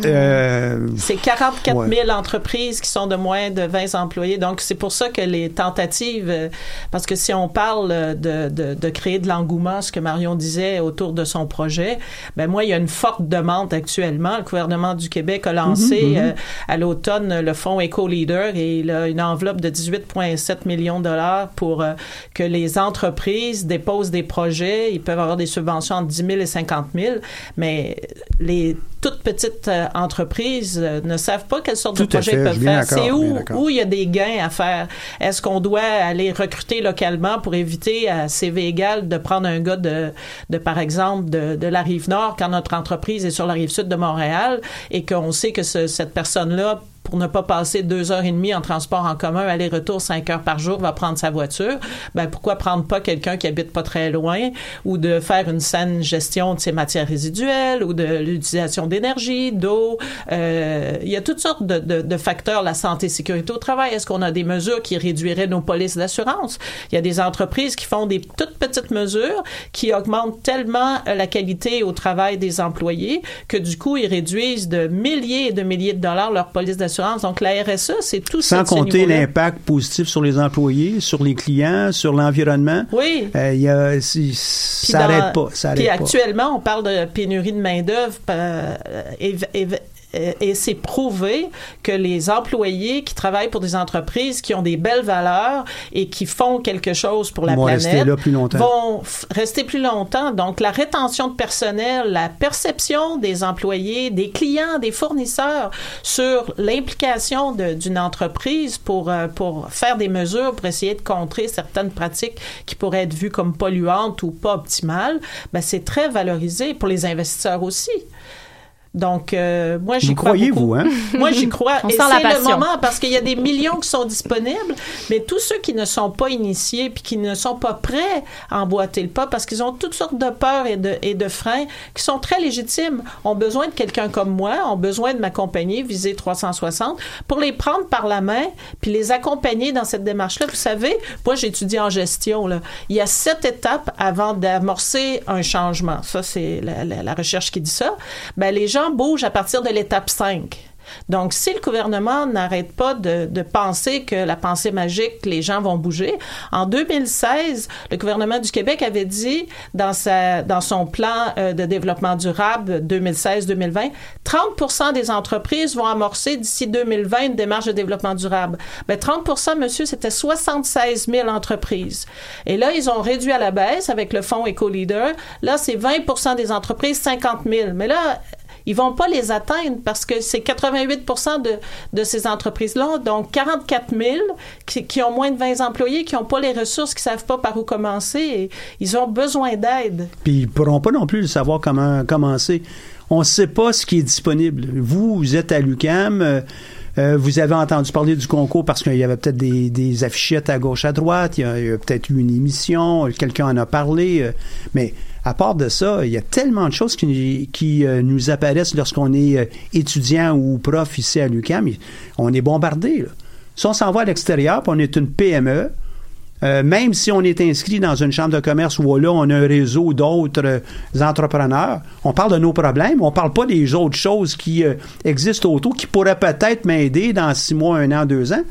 C: Euh,
D: C'est 44
C: Ouais.
D: 000 entreprises qui sont de moins de 20 employés. Donc, c'est pour ça que les tentatives, euh, parce que si on parle de, de, de créer de l'engouement, ce que Marion disait autour de son projet, ben moi, il y a une forte demande actuellement. Le gouvernement du Québec a lancé euh, à l'automne le fonds Eco-Leader et il a une enveloppe de 18,7 millions de dollars pour euh, que les entreprises déposent des projets. Ils peuvent avoir des subventions entre 10 000 et 50 000, mais les toutes petites euh, entreprises euh, ne savent pas quelles sortes
C: Tout
D: de
C: fait,
D: ils peuvent faire. C'est où, où il y a des gains à faire? Est-ce qu'on doit aller recruter localement pour éviter à CV égal de prendre un gars de, de par exemple, de, de la rive nord quand notre entreprise est sur la rive sud de Montréal et qu'on sait que ce- cette personne-là pour ne pas passer deux heures et demie en transport en commun, aller-retour cinq heures par jour, va prendre sa voiture. Ben, pourquoi prendre pas quelqu'un qui habite pas très loin ou de faire une saine gestion de ses matières résiduelles ou de l'utilisation d'énergie, d'eau? Euh, il y a toutes sortes de, facteurs, la santé, sécurité au travail. Est-ce qu'on a des mesures qui réduiraient nos polices d'assurance? Il y a des entreprises qui font des toutes petites mesures qui augmentent tellement la qualité au travail des employés que du coup, ils réduisent de milliers et de milliers de dollars leur police d'assurance. Donc, la RSE, c'est tout ça.
C: Sans
D: ce
C: compter l'impact positif sur les employés, sur les clients, sur l'environnement.
D: Oui.
C: Euh, y a, si-
D: Puis
C: ça n'arrête pas. Ça
D: Puis
C: pas.
D: actuellement, on parle de pénurie de main-d'œuvre euh, et, et- c'est prouvé que les employés qui travaillent pour des entreprises qui ont des belles valeurs et qui font quelque chose pour la
C: Vont
D: planète
C: rester là plus longtemps.
D: vont rester plus longtemps. Donc, la rétention de personnel, la perception des employés, des clients, des fournisseurs sur l'implication d'une entreprise pour, euh, pour faire des mesures pour essayer de contrer certaines pratiques qui pourraient être vues comme polluantes ou pas optimales, ben, c'est très valorisé pour les investisseurs aussi. Donc, euh, moi, j'y
C: Vous
D: crois
C: croyez,
D: beaucoup.
C: vous, hein?
D: Moi, j'y crois.
E: On
D: Et
E: sent la
D: c'est le moment parce qu'il y a des millions qui sont disponibles, mais tous ceux qui ne sont pas initiés puis qui ne sont pas prêts à emboîter le pas parce qu'ils ont toutes sortes de peurs et de, et de freins qui sont très légitimes, ont besoin de quelqu'un comme moi, ont besoin de m'accompagner, viser 360, pour les prendre par la main puis les accompagner dans cette démarche-là. Vous savez, moi, j'étudie en gestion. Là. Il y a sept étapes avant d'amorcer un changement. Ça, c'est la, la- la recherche qui dit ça. Ben, les gens bougent à partir de l'étape 5. Donc, si le gouvernement n'arrête pas de, penser que la pensée magique, les gens vont bouger, en 2016, le gouvernement du Québec avait dit dans, son plan euh, de développement durable 2016-2020, 30% des entreprises vont amorcer d'ici 2020 une démarche de développement durable. Ben, 30 monsieur, c'était 76 000 entreprises. Et là, ils ont réduit à la baisse avec le fonds EcoLeader. Là, c'est 20 des entreprises, 50 000. Mais là, ils vont pas les atteindre parce que c'est 88 de, de ces entreprises-là, donc 44 000 qui, ont moins de 20 employés, qui n'ont pas les ressources, qui savent pas par où commencer. Et ils ont besoin d'aide.
C: Puis ils pourront pas non plus savoir comment commencer. On ne sait pas ce qui est disponible. Vous, vous êtes à l'UCAM. euh, euh, vous avez entendu parler du concours parce qu'il y avait peut-être des, affichettes à gauche, à droite. Il y a, il y a peut-être eu une émission. Quelqu'un en a parlé. euh, mais à part de ça, il y a tellement de choses qui, qui euh, nous apparaissent lorsqu'on est euh, étudiant ou prof ici à l'UCAM. On est bombardé. Si on s'en va à l'extérieur, on est une PME, euh, même si on est inscrit dans une chambre de commerce où là, on a un réseau d'autres entrepreneurs, on parle de nos problèmes, on parle pas des autres choses qui existent autour, qui pourraient peut-être m'aider dans six mois, un an, deux ans.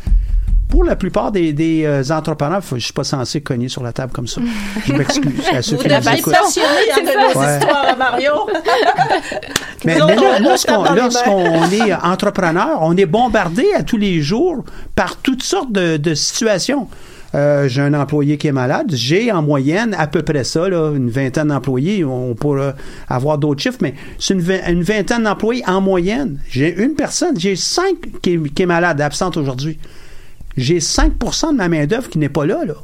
C: Pour la plupart des, des, euh, entrepreneurs, je suis pas censé cogner sur la table comme ça. Je m'excuse à ceux
D: Vous
C: qui nous
D: devez être
C: écoutent.
D: passionné de nos
C: Ouais.
D: histoires à Mario.
C: Mais, là, lorsqu'on, est entrepreneur, on est bombardé à tous les jours par toutes sortes de, de situations. Euh, j'ai un employé qui est malade. J'ai en moyenne à peu près ça, là, une vingtaine d'employés. On pourra avoir d'autres chiffres, mais c'est une, vi- une vingtaine d'employés en moyenne. J'ai une personne, j'ai cinq qui qui est malade, absente aujourd'hui. J'ai 5% de ma main-d'œuvre qui n'est pas là. là.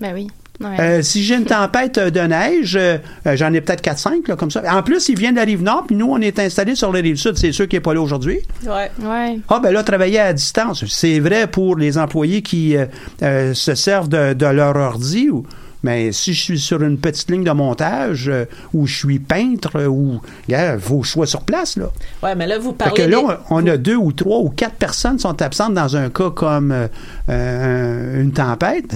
E: Ben oui. Ouais.
C: Euh, si j'ai une tempête euh, de neige, euh, j'en ai peut-être 4-5, là, comme ça. En plus, il vient de la rive nord, puis nous, on est installés sur la rive sud. C'est sûr qu'il n'est pas là aujourd'hui.
D: Ouais.
E: Ouais.
C: Ah, ben là, travailler à distance. C'est vrai pour les employés qui euh, euh, se servent de, de leur ordi. Ou, mais si je suis sur une petite ligne de montage, euh, ou je suis peintre, euh, ou. Je sois sur place, là.
D: Ouais, mais là, vous
C: Fait
D: parlez.
C: que là, on, on a deux ou trois ou quatre personnes qui sont absentes dans un cas comme euh, euh, une tempête.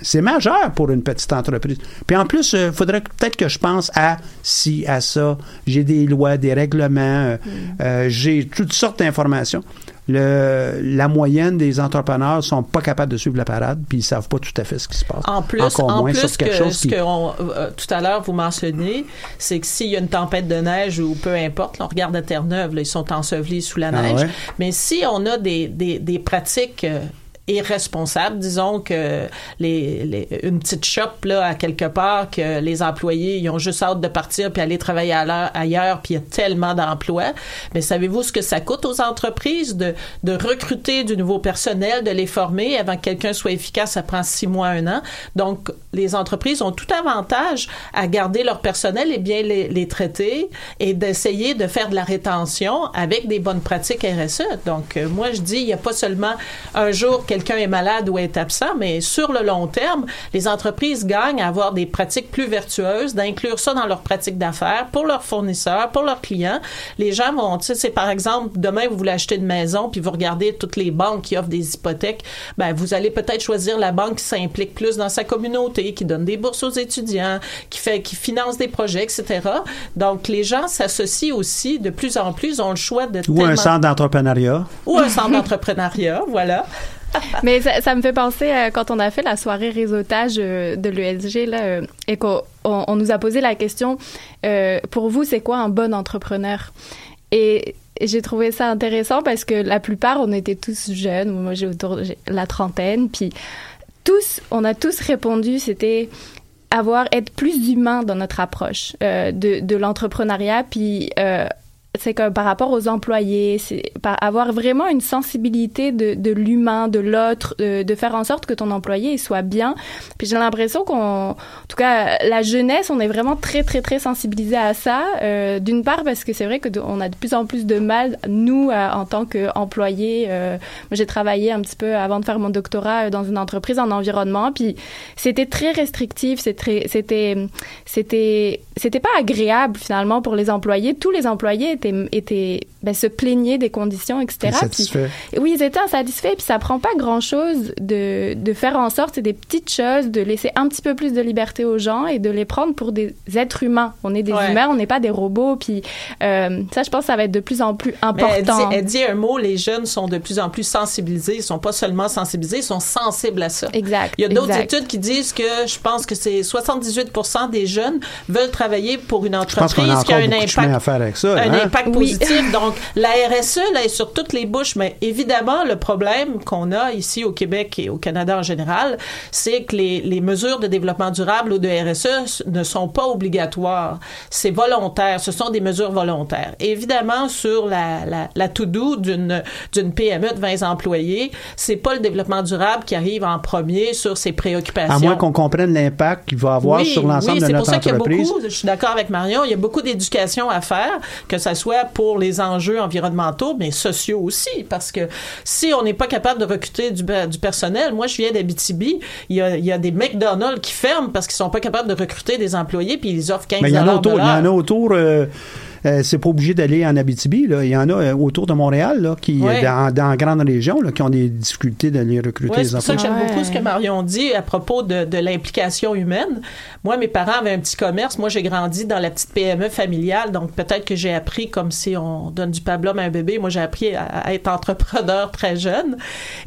C: C'est majeur pour une petite entreprise. Puis en plus, il faudrait peut-être que je pense à ci, à ça. J'ai des lois, des règlements, euh, j'ai toutes sortes d'informations. Le, la moyenne des entrepreneurs sont pas capables de suivre la parade, puis ils savent pas tout à fait ce qui se passe.
D: En plus,
C: Encore
D: en
C: moins
D: plus
C: sur quelque
D: que
C: chose
D: ce
C: qui-
D: que on- euh, tout à l'heure vous mentionnez, c'est que s'il y a une tempête de neige ou peu importe, là, on regarde à Terre-Neuve, ils sont ensevelis sous la
C: Ah
D: neige.
C: ouais?
D: Mais si on a des, des, des pratiques euh, irresponsable. Disons que les, les, une petite shop là à quelque part que les employés ils ont juste hâte de partir puis aller travailler ailleurs puis il y a tellement d'emplois. Mais savez-vous ce que ça coûte aux entreprises de, de recruter du nouveau personnel, de les former avant que quelqu'un soit efficace, ça prend six mois, un an. Donc les entreprises ont tout avantage à garder leur personnel et bien les, traiter et d'essayer de faire de la rétention avec des bonnes pratiques RSE. Donc euh, moi je dis il n'y a pas seulement un jour quelqu'un est malade ou est absent, mais sur le long terme, les entreprises gagnent à avoir des pratiques plus vertueuses, d'inclure ça dans leurs pratiques d'affaires pour leurs fournisseurs, pour leurs clients. Les gens vont, tu c'est par exemple, demain, vous voulez acheter une maison, puis vous regardez toutes les banques qui offrent des hypothèques, ben, vous allez peut-être choisir la banque qui s'implique plus dans sa communauté, qui donne des bourses aux étudiants, qui fait, qui finance des projets, etc. Donc, les gens s'associent aussi de plus en plus, ont le choix de
C: Ou un centre d'entrepreneuriat.
D: Ou un centre d'entrepreneuriat, voilà.
E: Mais ça, ça, me fait penser à quand on a fait la soirée réseautage euh, de l'ESG là, euh, et qu'on on nous a posé la question euh, pour vous, c'est quoi un bon entrepreneur? Et j'ai trouvé ça intéressant parce que la plupart, on était tous jeunes. Moi, j'ai autour de la trentaine. Puis tous, on a tous répondu, c'était avoir être plus humain dans notre approche euh, de, de l'entrepreneuriat, puis euh, c'est que par rapport aux employés, c'est avoir vraiment une sensibilité de, l'humain, de l'autre, de, de, faire en sorte que ton employé soit bien. Puis j'ai l'impression qu'on, en tout cas, la jeunesse, on est vraiment très très très sensibilisé à ça. Euh, D'une part parce que c'est vrai que on a de plus en plus de mal nous en tant qu'employés. Euh, moi j'ai travaillé un petit peu avant de faire mon doctorat euh, dans une entreprise en environnement, puis c'était très restrictif, c'était c'était c'était c'était pas agréable finalement pour les employés. Tous les employés étaient, ben, se plaignaient des conditions, etc. Puis, oui, ils étaient insatisfaits. Puis ça prend pas grand-chose de, de faire en sorte, c'est des petites choses, de laisser un petit peu plus de liberté aux gens et de les prendre pour des êtres humains. On est des
D: Ouais.
E: humains, on n'est pas des robots. Puis euh, ça, je pense que ça va être de plus en plus
D: Mais elle dit,
E: important.
D: elle dit un mot, les jeunes sont de plus en plus sensibilisés. Ils sont pas seulement sensibilisés, ils sont sensibles à ça.
E: Exact.
D: Il y a d'autres études qui disent que je pense que c'est 78 des jeunes veulent travailler pour une
C: Je pense qu'on
D: entreprise
C: a
D: qui a un
C: à
D: impact
C: faire avec ça.
D: un
C: hein?
D: impact
E: Oui.
D: positif. Donc, la RSE, là, est sur toutes les bouches. Mais évidemment, le problème qu'on a ici au Québec et au Canada en général, c'est que les, les mesures de développement durable ou de RSE ne sont pas obligatoires. C'est volontaire. Ce sont des mesures volontaires. Évidemment, sur la, la, la to-do d'une, d'une PME de 20 employés, c'est pas le développement durable qui arrive en premier sur ses préoccupations.
C: À moins qu'on comprenne l'impact qu'il va avoir
D: Oui,
C: sur l'ensemble
D: oui,
C: de
D: c'est
C: notre
D: pour ça qu'il y a
C: entreprise.
D: beaucoup, je suis d'accord avec Marion, il y a beaucoup d'éducation à faire, que ça soit pour les enjeux environnementaux, mais sociaux aussi, parce que si on n'est pas capable de recruter du, du personnel, moi je viens d'Abitibi, il y a, il y a des McDonald's qui ferment parce qu'ils sont pas capables de recruter des employés, puis ils offrent 15
C: Mais il y en a autour. Il y en a autour. euh, euh, c'est pas obligé d'aller en Abitibi. Là. Il y en a euh, autour de Montréal, là, qui,
D: Ouais.
C: dans, dans la grande région, là, qui ont des difficultés d'aller recruter
D: Oui,
C: les
D: c'est pour ça que
C: employés.
D: j'aime
E: Ouais.
D: beaucoup ce que Marion dit à propos de, de l'implication humaine. Moi, mes parents avaient un petit commerce. Moi, j'ai grandi dans la petite PME familiale, donc peut-être que j'ai appris comme si on donne du pablum à un bébé. Moi, j'ai appris à, à être entrepreneur très jeune,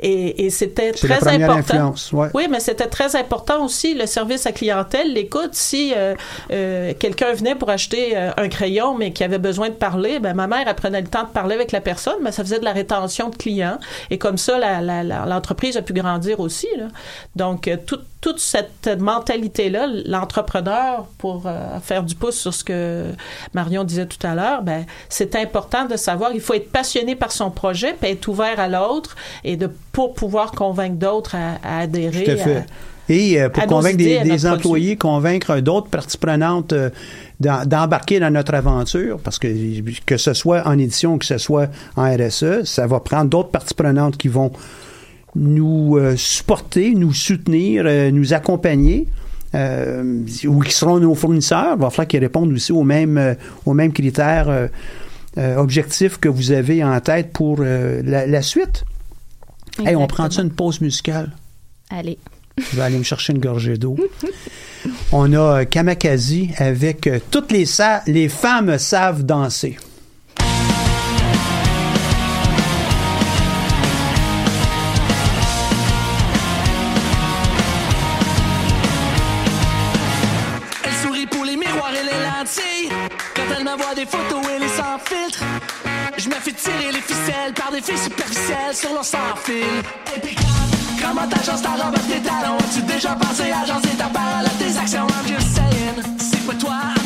D: et, et c'était
C: C'est
D: très
C: la
D: important.
C: influence. Ouais.
D: Oui, mais c'était très important aussi le service à clientèle, l'écoute. Si euh, euh, quelqu'un venait pour acheter euh, un crayon, mais qui avait besoin de parler, ben ma mère elle prenait le temps de parler avec la personne, mais ça faisait de la rétention de clients. Et comme ça, la- la- la- l'entreprise a pu grandir aussi. Là. Donc, euh, tout- toute cette mentalité-là, l'entrepreneur, pour euh, faire du pouce sur ce que Marion disait tout à l'heure, ben, c'est important de savoir, il faut être passionné par son projet, puis être ouvert à l'autre, et de pour pouvoir convaincre d'autres à, à adhérer.
C: Tout à fait.
D: à-
C: Et euh, pour
D: à
C: convaincre des, employés, convaincre d'autres parties prenantes euh, d'embarquer dans notre aventure, parce que que ce soit en édition ou que ce soit en RSE, ça va prendre d'autres parties prenantes qui vont nous euh, supporter, nous soutenir, nous accompagner. ou qui seront nos fournisseurs, il va falloir qu'ils répondent aussi aux mêmes, aux mêmes critères objectifs que vous avez en tête pour la, la suite. Hey, on prend une pause musicale?
E: Allez.
C: Je vais aller me chercher une gorgée d'eau. On a euh, Kamakazi avec euh, toutes les, sa- les femmes savent danser.
F: Elle sourit pour les miroirs et les lentilles. Quand elle m'envoie des photos, elle est sans filtre. Je me fais tirer les ficelles par des filles superficielles sur leur sans fil. Impeccable, Comment t'agences ta robe, tes talons As-tu déjà pensé à agencer ta parole tes actions? I'm just saying, c'est pas toi,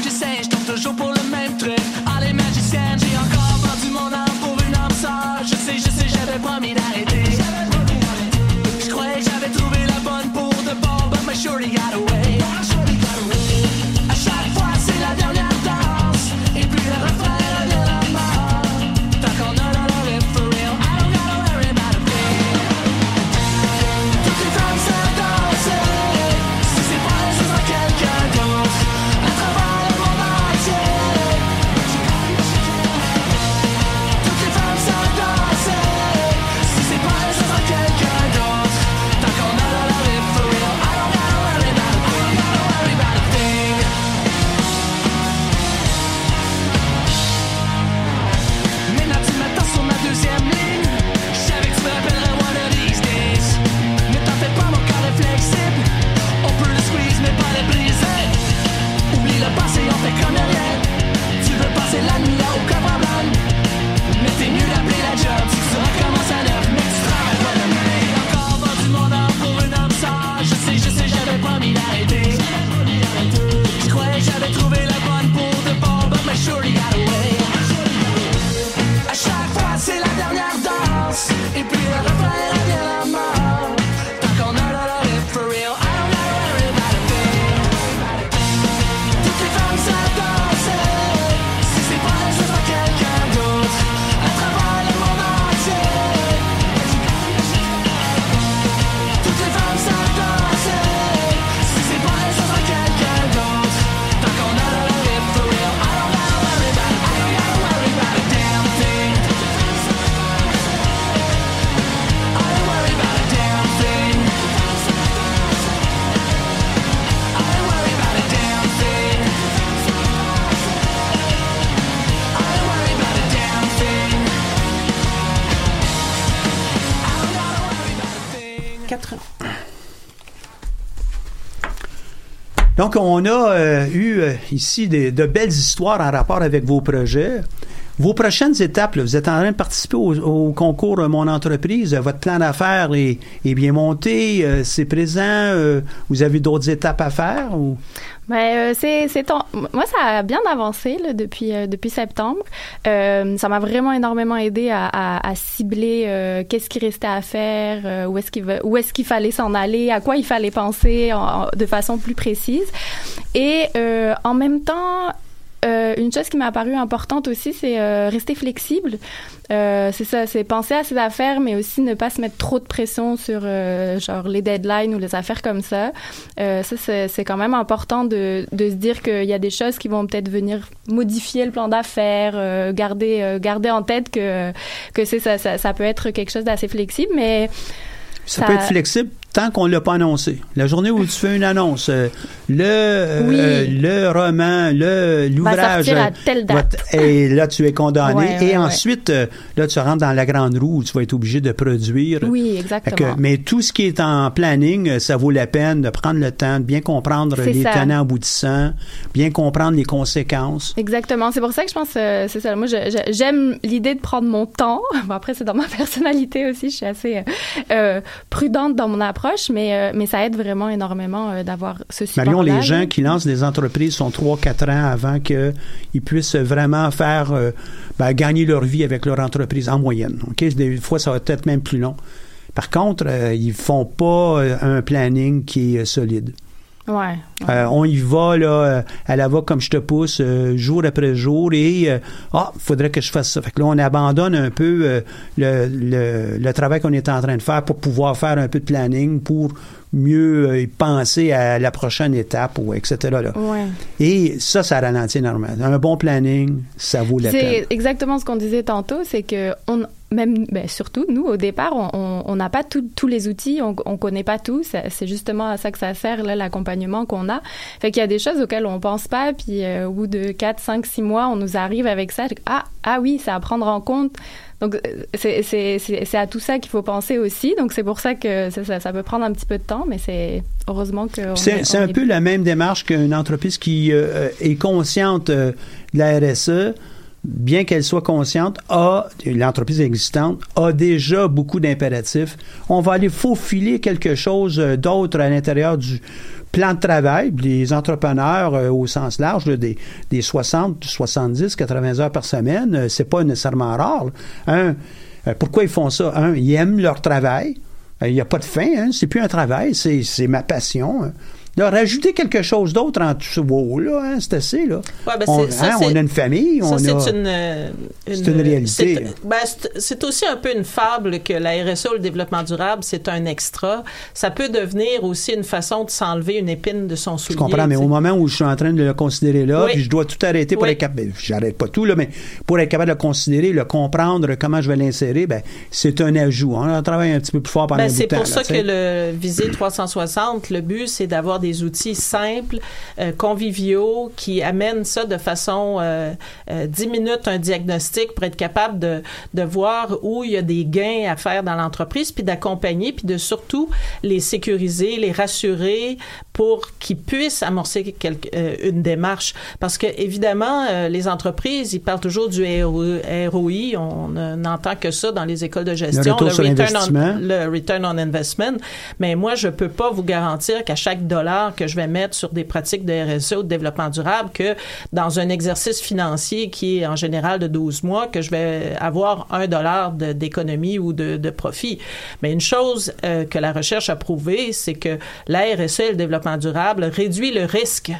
C: Donc, on a euh, eu euh, ici de belles histoires en rapport avec vos projets. Vos prochaines étapes, vous êtes en train de participer au, concours euh, Mon entreprise. Votre plan d'affaires est, bien monté, c'est présent. vous avez d'autres étapes à faire? Ou...
E: Ben, euh, c'est, c'est ton- Moi, ça a bien avancé là, depuis, euh, depuis septembre. Euh, ça m'a vraiment énormément aidé à, à, à cibler euh, qu'est-ce qui restait à faire, euh, où est-ce qu'il où est-ce qu'il fallait s'en aller, à quoi il fallait penser en- en- de façon plus précise. Et euh, en même temps, euh, une chose qui m'a paru importante aussi, c'est euh, rester flexible. Euh, c'est ça, c'est penser à ses affaires, mais aussi ne pas se mettre trop de pression sur genre les deadlines ou les affaires comme ça. Ça, c'est, quand même important de, de se dire qu'il y a des choses qui vont peut-être venir modifier le plan d'affaires, garder garder en tête que que c'est ça, ça, ça peut être quelque chose d'assez flexible, mais
C: Ça, peut être flexible tant qu'on l'a pas annoncé. La journée où tu fais une annonce, euh, le euh,
E: Oui.
C: le roman, le l'ouvrage, et là tu es condamné.
E: Ouais, ouais,
C: et ensuite, euh, là tu rentres dans la grande roue où tu vas être obligé de produire.
E: Oui, exactement.
C: que- mais tout ce qui est en planning, euh, ça vaut la peine de prendre le temps de bien comprendre les
E: ça.
C: tenants aboutissants, bien comprendre les conséquences.
E: Exactement. C'est pour ça que je pense euh, c'est ça. Moi, j'aime l'idée de prendre mon temps. Bon, après, c'est dans ma personnalité aussi. Je suis assez prudente dans mon approche, mais euh, mais ça aide vraiment énormément euh, d'avoir ce support.
C: Marion, les gens qui lancent des entreprises sont 3-4 ans avant qu'ils puissent vraiment faire euh, ben, gagner leur vie avec leur entreprise en moyenne. ok? Des fois, ça va peut-être même plus long. Par contre, ils font pas un planning qui est solide.
E: Ouais.
C: Euh, on y va là, euh, à la va comme je te pousse, euh, jour après jour, et euh, ah, faudrait que je fasse ça. Fait que là, on abandonne un peu euh, le, le, le travail qu'on est en train de faire pour pouvoir faire un peu de planning, pour mieux euh, penser à la prochaine étape, ou etc. Là.
E: Ouais.
C: Et ça, ça ralentit énormément. Un bon planning, ça vaut la peine.
E: C'est exactement ce qu'on disait tantôt, c'est que on même ben, surtout nous au départ on- on on n'a pas tout- tous les outils, on, on connaît pas tout. C'est justement à ça que ça sert là l'accompagnement qu'on a. Fait qu'il y a des choses auxquelles on pense pas, puis euh, au bout de 4, 5, 6 mois, on nous arrive avec ça. Ah ah oui, c'est à prendre en compte. Donc euh, c'est à tout ça qu'il faut penser aussi. Donc c'est pour ça que ça, ça, ça peut prendre un petit peu de temps, mais c'est heureusement que
C: C'est un peu la même démarche qu'une entreprise qui euh, est consciente euh, de la RSE bien qu'elle soit consciente, a, l'entreprise existante, a déjà beaucoup d'impératifs. On va aller faufiler quelque chose euh, d'autre à l'intérieur du plan de travail. Les entrepreneurs, euh, au sens large, des, des 60, 70, 80 heures par semaine, euh, c'est pas nécessairement rare. Un, pourquoi ils font ça? Un, ils aiment leur travail. Il n'y a pas de fin, hein? c'est plus un travail, c'est c'est ma passion. hein. Là, rajouter quelque chose d'autre en dessous, wow, là, hein, c'est assez, là.
D: Ouais, ben,
C: on,
D: ça,
C: hein, on a une famille,
D: Ça,
C: on
D: c'est
C: a...
D: une, euh,
C: C'est une réalité.
D: c'est- ben, c'est- aussi un peu une fable que la RSE, le développement durable, c'est un extra. Ça peut devenir aussi une façon de s'enlever une épine de son soulier.
C: Je comprends, mais au moment où je suis en train de le considérer là,
D: Oui.
C: puis je dois tout arrêter pour
D: Oui.
C: être capable, j'arrête pas tout, là, mais pour être capable de le considérer, le comprendre, comment je vais l'insérer, ben, c'est un ajout. hein. On travaille un petit peu plus fort pendant
D: Ben, c'est
C: temps,
D: pour
C: là,
D: ça que le Visée 360, le but, c'est d'avoir des outils simples, euh, conviviaux, qui amènent ça de façon euh, euh, 10 minutes, un diagnostic pour être capable de, de voir où il y a des gains à faire dans l'entreprise, puis d'accompagner, puis de surtout les sécuriser, les rassurer pour qu'ils puissent amorcer quelque, euh, une démarche. Parce que, évidemment, euh, les entreprises, ils parlent toujours du ROI, on ne- n'entend que ça dans les écoles de gestion.
C: sur
D: return on- le return on investment. Mais moi, je peux pas vous garantir qu'à chaque dollar que je vais mettre sur des pratiques de RSE ou de développement durable, que dans un exercice financier qui est en général de 12 mois, que je vais avoir un dollar d'économie ou de, de profit. Mais une chose euh, que la recherche a prouvé, c'est que la RSE et le développement durable réduit le risque.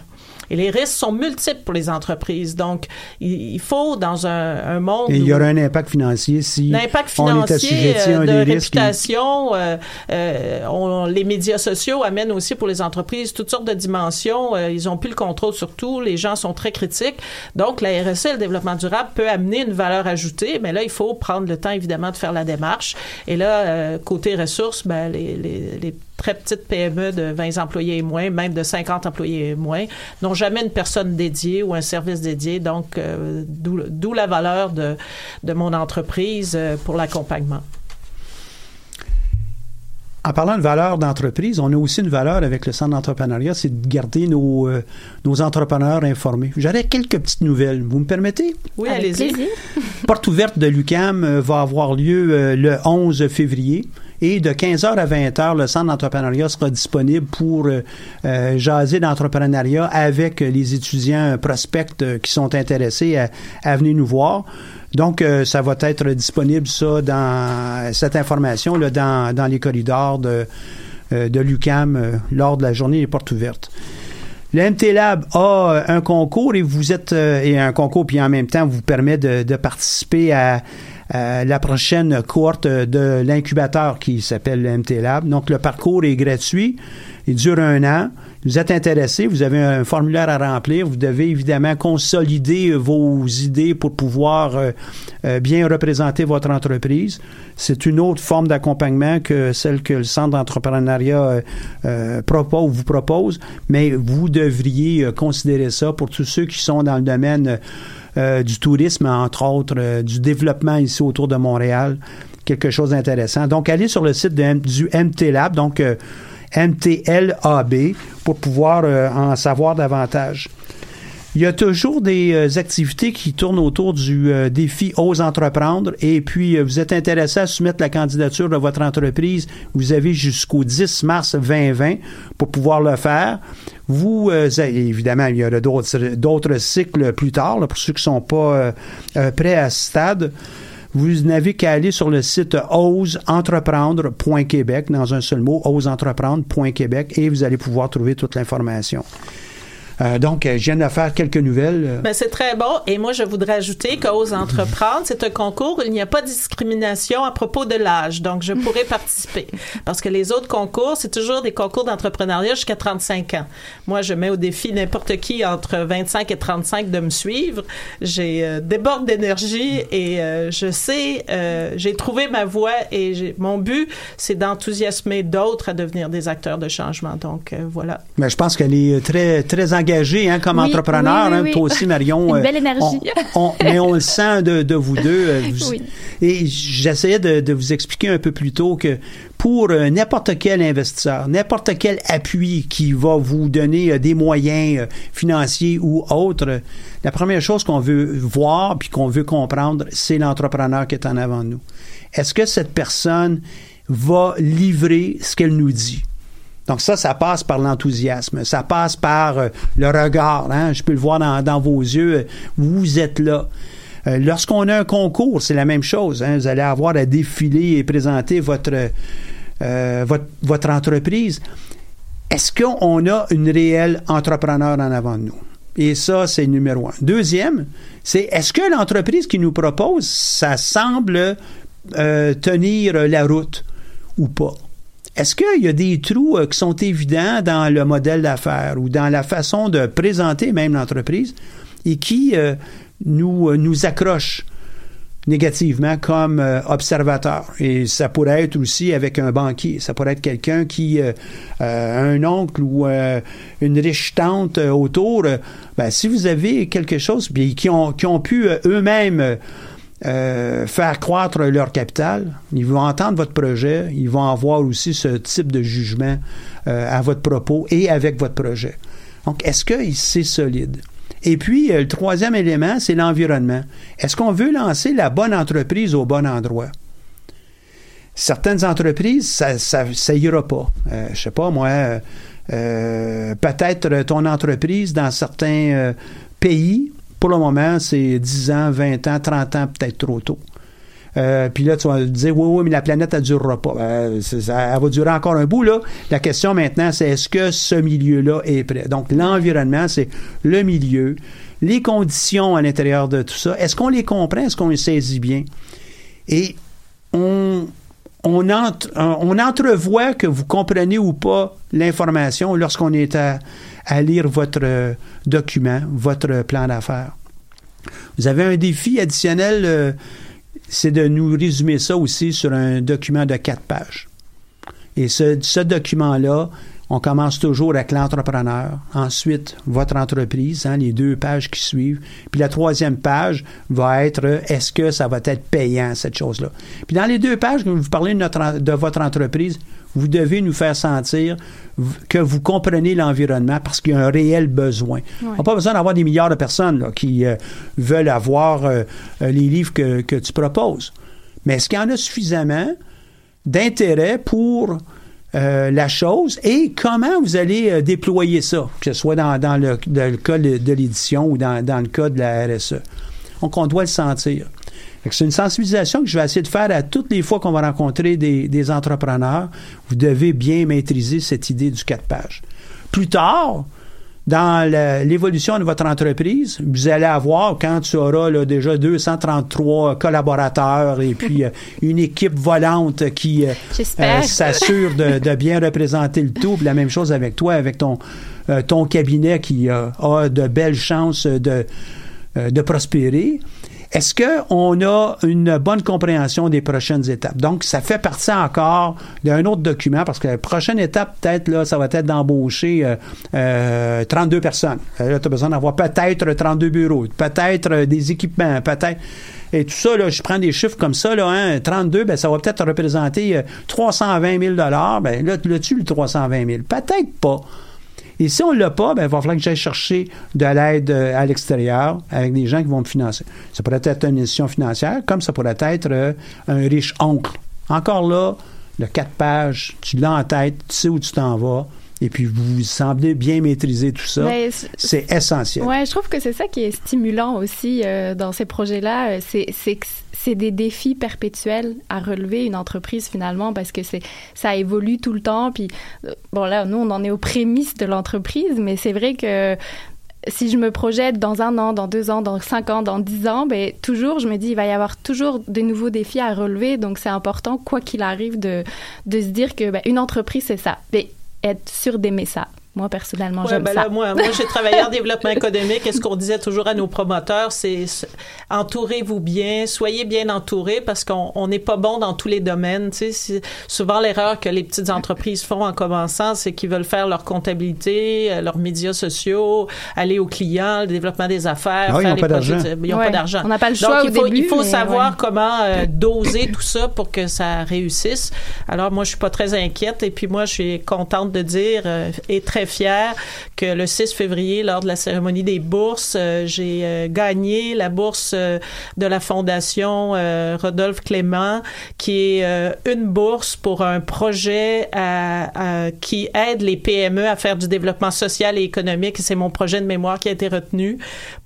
D: Et les risques sont multiples pour les entreprises. Donc, il, il faut, dans un, un monde
C: Et il y aura un impact financier si
D: L'impact
C: on est
D: financier
C: assujetti à
D: euh, de réputation, euh, euh, on- les médias sociaux amènent aussi pour les entreprises toutes sortes de dimensions. Euh, ils ont plus le contrôle sur tout. Les gens sont très critiques. Donc, la RSE, le développement durable, peut amener une valeur ajoutée. Mais là, il faut prendre le temps, évidemment, de faire la démarche. Et là, euh, côté ressources, ben, les, les, les très petites PME de 20 employés et moins, même de 50 employés et moins, n'ont jamais une personne dédiée ou un service dédié. Donc, euh, d'où la valeur de, de mon entreprise euh, pour l'accompagnement.
C: En parlant de valeur d'entreprise, on a aussi une valeur avec le centre d'entrepreneuriat, c'est de garder nos, euh, nos entrepreneurs informés. J'aurais quelques petites nouvelles. Vous me permettez?
D: Oui, allez-y.
C: Porte ouverte de l'UCAM va avoir lieu euh, le 11 février. Et de 15h à 20h, le centre d'entrepreneuriat sera disponible pour euh, euh, jaser d'entrepreneuriat avec les étudiants prospects euh, qui sont intéressés à, venir nous voir. Donc, ça va être disponible, ça, dans cette information, là, dans, dans les corridors de, de l'UCAM lors de la journée des portes ouvertes. Le MT Lab a un concours et vous êtes et un concours puis en même temps vous permet de participer à, à la prochaine cohorte de l'incubateur qui s'appelle le MT Lab. Donc le parcours est gratuit, il dure un an. Vous êtes intéressé, vous avez un formulaire à remplir, vous devez évidemment consolider vos idées pour pouvoir euh, euh, bien représenter votre entreprise. C'est une autre forme d'accompagnement que celle que le centre d'entrepreneuriat euh, euh, propose, vous propose, mais vous devriez euh, considérer ça pour tous ceux qui sont dans le domaine euh, du tourisme, entre autres, euh, du développement ici autour de Montréal. Quelque chose d'intéressant. Donc, allez sur le site du MT Lab, donc euh, MTLAB, pour pouvoir en savoir davantage. Il y a toujours des euh, activités qui tournent autour du euh, défi Ose entreprendre et puis euh, vous êtes intéressé à soumettre la candidature de votre entreprise, vous avez jusqu'au 10 mars 2020 pour pouvoir le faire. Vous, évidemment, il y aura d'autres cycles plus tard là, pour ceux qui sont pas prêts à ce stade. Vous n'avez qu'à aller sur le site oseentreprendre.québec, dans un seul mot, oseentreprendre.québec, et vous allez pouvoir trouver toute l'information. Euh, donc, euh, je viens de faire quelques nouvelles. euh,
D: Ben, c'est très bon. Et moi, je voudrais ajouter qu'Ose Entreprendre, c'est un concours où il n'y a pas de discrimination à propos de l'âge. Donc, je pourrais participer. Parce que les autres concours, c'est toujours des concours d'entrepreneuriat jusqu'à 35 ans. Moi, je mets au défi n'importe qui entre 25 et 35 de me suivre. J'ai euh, déborde d'énergie et euh, je sais, j'ai trouvé ma voie et mon but, c'est d'enthousiasmer d'autres à devenir des acteurs de changement. Donc, voilà.
C: Mais je pense qu'elle est très, très engagée engagé hein, comme
E: Oui,
C: entrepreneur.
E: oui, oui,
C: hein. Toi aussi, Marion.
E: Une
C: euh,
E: belle énergie.
C: on- on- mais on le sent de, de vous deux. euh, vous-. Et j'essayais de, de vous expliquer un peu plus tôt que pour euh, n'importe quel investisseur, n'importe quel appui qui va vous donner des moyens financiers ou autres, la première chose qu'on veut voir puis qu'on veut comprendre, c'est l'entrepreneur qui est en avant de nous. Est-ce que cette personne va livrer ce qu'elle nous dit? Donc ça, ça passe par l'enthousiasme, ça passe par euh, le regard. Hein? Je peux le voir dans, vos yeux. euh, Vous êtes là. Euh, Lorsqu'on a un concours, c'est la même chose. hein. Vous allez avoir à défiler et présenter votre, votre, entreprise. Est-ce qu'on a une réelle entrepreneur en avant de nous? Et ça, c'est numéro un. Deuxième, c'est est-ce que l'entreprise qui nous propose, ça semble tenir la route ou pas? Est-ce qu'il y a des trous euh, qui sont évidents dans le modèle d'affaires ou dans la façon de présenter même l'entreprise et qui euh, nous, euh, nous accrochent négativement comme euh, observateur? Et ça pourrait être aussi avec un banquier. Ça pourrait être quelqu'un qui euh, un oncle ou une riche tante autour. ben, si vous avez quelque chose, puis qui ont, qui ont pu eux-mêmes euh, faire croître leur capital, ils vont entendre votre projet, ils vont avoir aussi ce type de jugement euh, à votre propos et avec votre projet. Donc, est-ce que c'est solide? Et puis, euh, le troisième élément, c'est l'environnement. Est-ce qu'on veut lancer la bonne entreprise au bon endroit? Certaines entreprises, ça, ira pas. Euh, je sais pas, moi, peut-être ton entreprise dans certains pays, pour le moment, c'est 10 ans, 20 ans, 30 ans, peut-être trop tôt. Euh, puis là, tu vas dire, oui, oui, mais la planète, elle durera pas. C'est- ça- elle va durer encore un bout, là. La question maintenant, c'est est-ce que ce milieu-là est prêt? Donc, l'environnement, c'est le milieu, les conditions à l'intérieur de tout ça. Est-ce qu'on les comprend? Est-ce qu'on les saisit bien? Et on, on, entre- on entrevoit que vous comprenez ou pas l'information lorsqu'on est à, à lire votre euh, document, votre plan d'affaires. Vous avez un défi additionnel, euh, c'est de nous résumer ça aussi sur un document de quatre pages. Et ce, ce document-là, on commence toujours avec l'entrepreneur, ensuite votre entreprise, hein, les deux pages qui suivent. Puis la troisième page va être euh, est-ce que ça va être payant, cette chose-là? Puis dans les deux pages, quand vous parlez de, notre, de votre entreprise, vous devez nous faire sentir que vous comprenez l'environnement parce qu'il y a un réel besoin. On n'a pas besoin d'avoir des milliards de personnes là, qui euh, veulent avoir euh, euh, les livres que, que tu proposes. Mais est-ce qu'il y en a suffisamment d'intérêt pour euh, la chose et comment vous allez euh, déployer ça, que ce soit dans, dans le, dans le cas de, l'édition ou dans, dans le cas de la RSE. Donc, on doit le sentir. C'est une sensibilisation que je vais essayer de faire à toutes les fois qu'on va rencontrer des, des entrepreneurs. Vous devez bien maîtriser cette idée du quatre pages. Plus tard, dans l'évolution de votre entreprise, vous allez avoir, quand tu auras là, déjà 233 collaborateurs et puis euh, une équipe volante qui euh,
E: J'espère.
C: s'assure de, de bien représenter le tout, la même chose avec toi, avec ton, euh, ton cabinet qui euh, a de belles chances de, euh, de prospérer. Est-ce qu'on a une bonne compréhension des prochaines étapes? Donc, ça fait partie encore d'un autre document parce que la prochaine étape, peut-être, là, ça va être d'embaucher euh, euh, 32 personnes. Euh, Là, tu as besoin d'avoir peut-être 32 bureaux, peut-être euh, des équipements, peut-être. Et tout ça, là, je prends des chiffres comme ça, là, hein, 32, ben, ça va peut-être représenter euh, 320 000 Ben là, l'as-tu le 320 000 Peut-être pas. Et si on ne l'a pas, ben, il va falloir que j'aille chercher de l'aide euh, à l'extérieur avec des gens qui vont me financer. Ça pourrait être une institution financière, comme ça pourrait être euh, un riche oncle. Encore là, le quatre pages, tu l'as en tête, tu sais où tu t'en vas, et puis vous semblez bien maîtriser tout ça.
E: C-
C: C'est essentiel.
E: Ouais, je trouve que c'est ça qui est stimulant aussi euh, dans ces projets-là. Euh, C'est que c'est des défis perpétuels à relever une entreprise finalement parce que c'est ça évolue tout le temps. Puis euh, bon là, nous on en est aux prémices de l'entreprise, mais c'est vrai que si je me projette dans un an, dans deux ans, dans cinq ans, dans dix ans, ben toujours, je me dis, il va y avoir toujours de nouveaux défis à relever. Donc, c'est important, quoi qu'il arrive, de, de se dire que ben, une entreprise, c'est ça. Ben, être sûr d'aimer ça. Moi personnellement,
D: Ouais,
E: j'aime
D: ben
E: ça.
D: là, moi, moi j'ai travaillé en développement économique et ce qu'on disait toujours à nos promoteurs, c'est entourez-vous bien, soyez bien entourés parce qu'on on n'est pas bon dans tous les domaines. Tu sais, souvent, l'erreur que les petites entreprises font en commençant, c'est qu'ils veulent faire leur comptabilité, euh, leurs médias sociaux, aller aux clients, le développement des affaires.
C: Ah oui, ils
D: faire
C: ont
D: les
C: pas d'argent.
D: Ils n'ont
E: Ouais.
D: pas d'argent.
E: On n'a pas le
D: Donc,
E: choix
D: il
E: au
D: faut,
E: début,
D: il faut savoir
E: ouais.
D: comment euh, doser tout ça pour que ça réussisse. Alors moi, je suis pas très inquiète et puis moi, je suis contente de dire euh, et très fière que le 6 février, lors de la cérémonie des bourses, euh, j'ai euh, gagné la bourse euh, de la Fondation Rodolphe Clément, qui est une bourse pour un projet qui aide les PME à faire du développement social et économique. C'est mon projet de mémoire qui a été retenu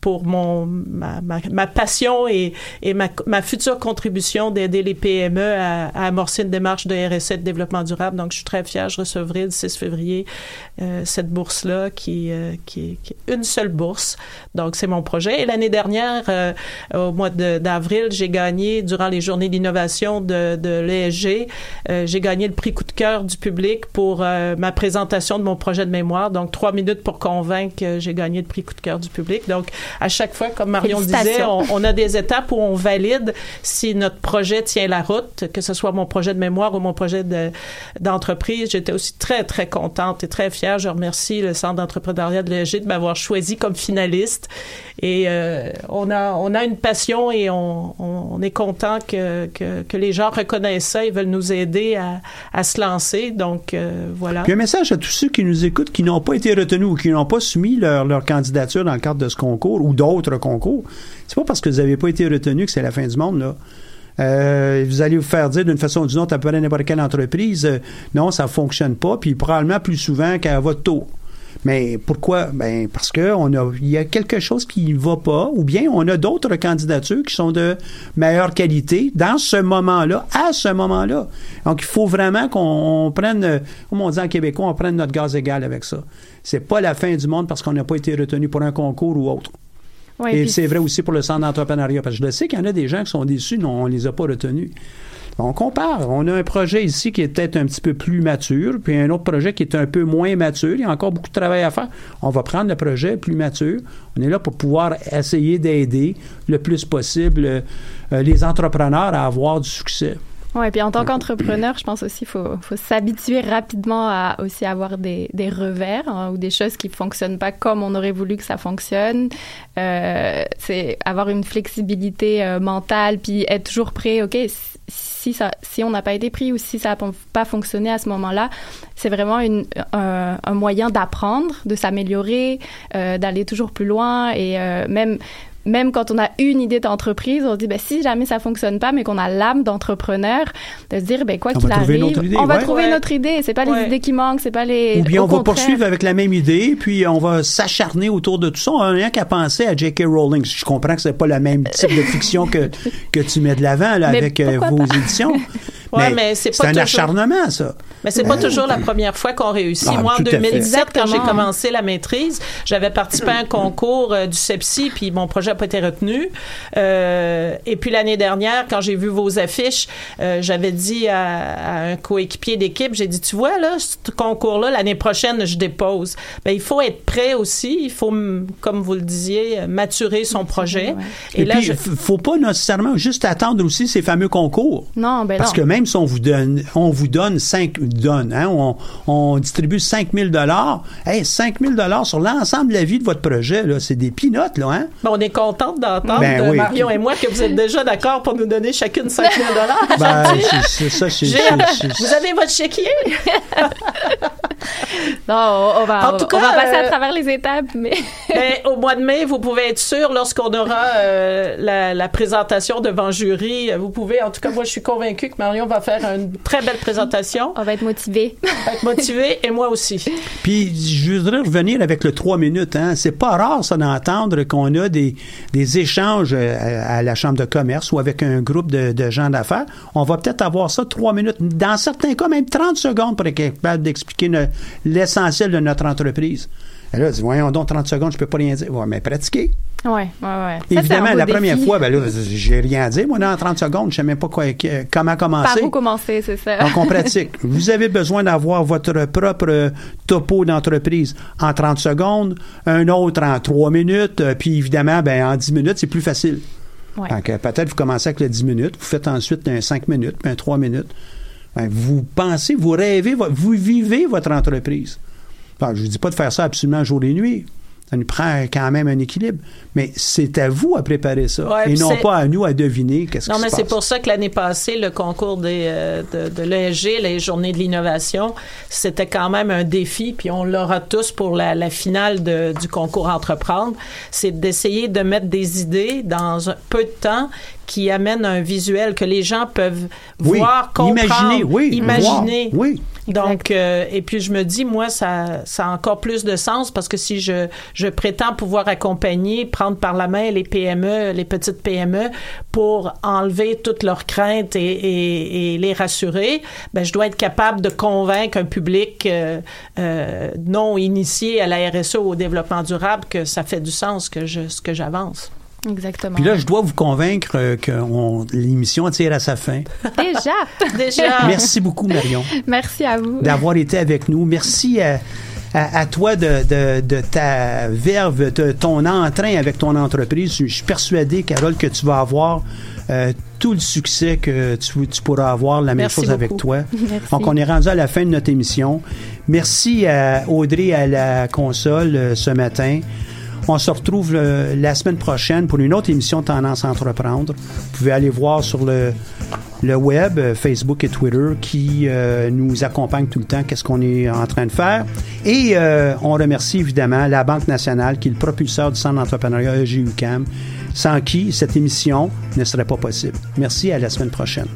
D: pour mon ma, passion et, et ma, future contribution d'aider les PME à, amorcer une démarche de RSE de développement durable. Donc, je suis très fière. Je recevrai le 6 février cette bourse-là qui, euh, qui, est- qui est une seule bourse. Donc, c'est mon projet. Et l'année dernière, euh, au mois d'avril, j'ai gagné, durant les journées d'innovation de, de l'ESG, euh, j'ai gagné le prix coup de cœur du public pour ma présentation de mon projet de mémoire. Donc, trois minutes pour convaincre j'ai gagné le prix coup de cœur du public. Donc, à chaque fois, comme Marion disait, on, on a des étapes où on valide si notre projet tient la route, que ce soit mon projet de mémoire ou mon projet de- d'entreprise. J'étais aussi très, très contente et très fière. Je remercie le Centre d'entrepreneuriat de l'ESG de m'avoir choisi comme finaliste. Et euh, on, a, on a une passion et on, on, est content que, que, que les gens reconnaissent ça et veulent nous aider à, à se lancer. Donc, euh, voilà.
C: Puis un message à tous ceux qui nous écoutent qui n'ont pas été retenus ou qui n'ont pas soumis leur, leur candidature dans le cadre de ce concours ou d'autres concours. C'est pas parce que vous n'avez pas été retenu que c'est la fin du monde, là. Euh, vous allez vous faire dire d'une façon ou d'une autre à peu près n'importe quelle entreprise, euh, non, ça fonctionne pas, puis probablement plus souvent qu'à votre tour. Mais pourquoi? Ben, parce que on a, il y a quelque chose qui ne va pas, ou bien on a d'autres candidatures qui sont de meilleure qualité dans ce moment-là, à ce moment-là. Donc, il faut vraiment qu'on on prenne, euh, comme on dit en québécois, on prenne notre gaz égal avec ça. C'est pas la fin du monde parce qu'on n'a pas été retenu pour un concours ou autre. Et
E: puis-
C: c'est vrai aussi pour le centre d'entrepreneuriat, parce que je le sais qu'il y en a des gens qui sont déçus, non, on les a pas retenus. On compare. On a un projet ici qui est peut-être un petit peu plus mature, puis un autre projet qui est un peu moins mature. Il y a encore beaucoup de travail à faire. On va prendre le projet plus mature. On est là pour pouvoir essayer d'aider le plus possible euh, les entrepreneurs à avoir du succès.
E: Ouais, puis en tant qu'entrepreneur, je pense aussi qu'il faut, faut s'habituer rapidement à aussi avoir des, des revers hein, ou des choses qui fonctionnent pas comme on aurait voulu que ça fonctionne. Euh, c'est avoir une flexibilité euh, mentale, puis être toujours prêt. Ok, si ça, si on n'a pas été pris ou si ça n'a pas fonctionné à ce moment-là, c'est vraiment une, un, un moyen d'apprendre, de s'améliorer, euh, d'aller toujours plus loin et euh, même même quand on a une idée d'entreprise, on se dit ben, si jamais ça fonctionne pas, mais qu'on a l'âme d'entrepreneur, de se dire ben quoi
C: On
E: qu'il
C: va trouver une
E: arrive,
C: idée,
E: on va
C: ouais.
E: trouver une autre idée. C'est pas
D: Ouais.
E: les idées qui manquent, c'est pas les.
C: Ou bien
E: au
C: on va poursuivre avec la même idée, puis on va s'acharner autour de tout ça. On n'a rien qu'à penser à J.K. Rowling. Je comprends que c'est pas le même type de fiction que, que tu mets de l'avant avec euh, vos
E: pas?
C: éditions.
D: Ouais, mais c'est pas
C: un
D: toujours-
C: acharnement, ça.
D: Mais c'est pas toujours la première fois qu'on réussit.
C: Ah,
D: Moi, en
C: tout à fait.
D: 2017, quand j'ai commencé la maîtrise, j'avais participé à un concours euh, du CEPSI, puis mon projet n'a pas été retenu. Euh, et puis l'année dernière, quand j'ai vu vos affiches, euh, j'avais dit à, à un coéquipier d'équipe, j'ai dit, tu vois, là, ce concours-là, l'année prochaine, je dépose. Ben, il faut être prêt aussi. Il faut, comme vous le disiez, maturer son projet.
C: Et,
D: là,
C: puis,
D: je-
C: faut pas nécessairement juste attendre aussi ces fameux concours.
E: Non, ben
C: Parce
E: non.
C: que même si on vous donne, on vous donne 5, donne, hein, on, on distribue 5000 dollars, hey, 5000 dollars sur l'ensemble de la vie de votre projet, là, c'est des pinottes, là, hein?
D: Ben, on est contente d'entendre,
C: Ben
D: euh,
C: oui.
D: Marion et moi, que vous êtes déjà d'accord pour nous donner chacune 5 000
C: Ben, c'est- c'est ça, c'est,
D: J'ai-
C: c'est- c'est-
D: Vous avez votre chéquier?
E: Non, on, on va,
D: En tout
E: on va
D: cas,
E: passer
D: euh,
E: à travers les étapes, mais.
D: Ben, au mois de mai, vous pouvez être sûr, lorsqu'on aura euh, la, la présentation devant jury, euh, vous pouvez, en tout cas, moi, je suis convaincue que Marion va faire une très belle présentation.
E: On va être motivé.
D: Va être motivée, et moi aussi.
C: Puis je voudrais revenir avec le trois minutes. Hein. C'est pas rare ça d'entendre qu'on a des, des échanges euh, à, à la chambre de commerce ou avec un groupe de, de gens d'affaires. On va peut-être avoir ça trois minutes. Dans certains cas, même 30 secondes pour être capable d'expliquer l'essentiel de notre entreprise. Et là, dis, voyons donc 30 secondes, je peux pas rien dire. Ouais, mais
E: ouais, ouais. Ça, c'est
C: Évidemment, la première
E: défi.
C: fois, ben là, j'ai rien à dire. Moi, dans 30 secondes, je sais même pas quoi, comment
E: Par
C: commencer.
E: où commencer, c'est ça.
C: Donc, on pratique. Vous avez besoin d'avoir votre propre topo d'entreprise en 30 secondes, un autre en 3 minutes, euh, puis évidemment, ben, en 10 minutes, c'est plus facile.
E: Ouais.
C: Donc, euh, peut-être vous commencez avec le 10 minutes, vous faites ensuite un 5 minutes, puis un 3 minutes. Ben, vous pensez, vous rêvez, vo- vous vivez votre entreprise. Je ne dis pas de faire ça absolument jour et nuit. Ça nous prend quand même un équilibre. Mais c'est à vous à préparer ça.
D: Ouais,
C: et non
D: c'est-
C: pas à nous à deviner qu'est-ce
D: Non,
C: qui
D: mais
C: se
D: c'est
C: passe.
D: pour ça que l'année passée, le concours des, euh, de, de l'ESG, les Journées de l'innovation, c'était quand même un défi, puis on l'aura tous pour la, la finale de- du concours Entreprendre. C'est d'essayer de mettre des idées dans un peu de temps qui amènent un visuel que les gens peuvent
C: Oui,
D: voir, comprendre,
C: imaginer, oui,
D: imaginer.
C: voir, oui.
D: Donc, euh, et puis je me dis, moi, ça, ça a encore plus de sens parce que si je, je prétends pouvoir accompagner, prendre par la main les PME, les petites PME, pour enlever toutes leurs craintes et, et- et les rassurer, ben, je dois être capable de convaincre un public euh, euh, non initié à la RSE ou au développement durable que ça fait du sens que je, ce que j'avance.
E: Exactement.
C: Puis là, je dois vous convaincre euh, que on- l'émission tire à sa fin.
E: Déjà.
D: Déjà.
C: Merci beaucoup, Marion,
E: Merci à vous.
C: d'avoir été avec nous. Merci à, à- à toi de, de- de ta verve, de ton entrain avec ton entreprise. Je suis persuadé, Carole, que tu vas avoir euh, tout le succès que tu, tu pourras avoir, la même
D: Merci
C: chose avec toi.
E: Merci.
C: Donc, on est rendu à la fin de notre émission. Merci à Audrey à la console euh, ce matin. On se retrouve euh, la semaine prochaine pour une autre émission Tendance à entreprendre. Vous pouvez aller voir sur le, le web, euh, Facebook et Twitter, qui euh, nous accompagnent tout le temps, qu'est-ce qu'on est en train de faire. Et on remercie évidemment la Banque nationale, qui est le propulseur du Centre d'entrepreneuriat EGUCAM, sans qui cette émission ne serait pas possible. Merci, à la semaine prochaine.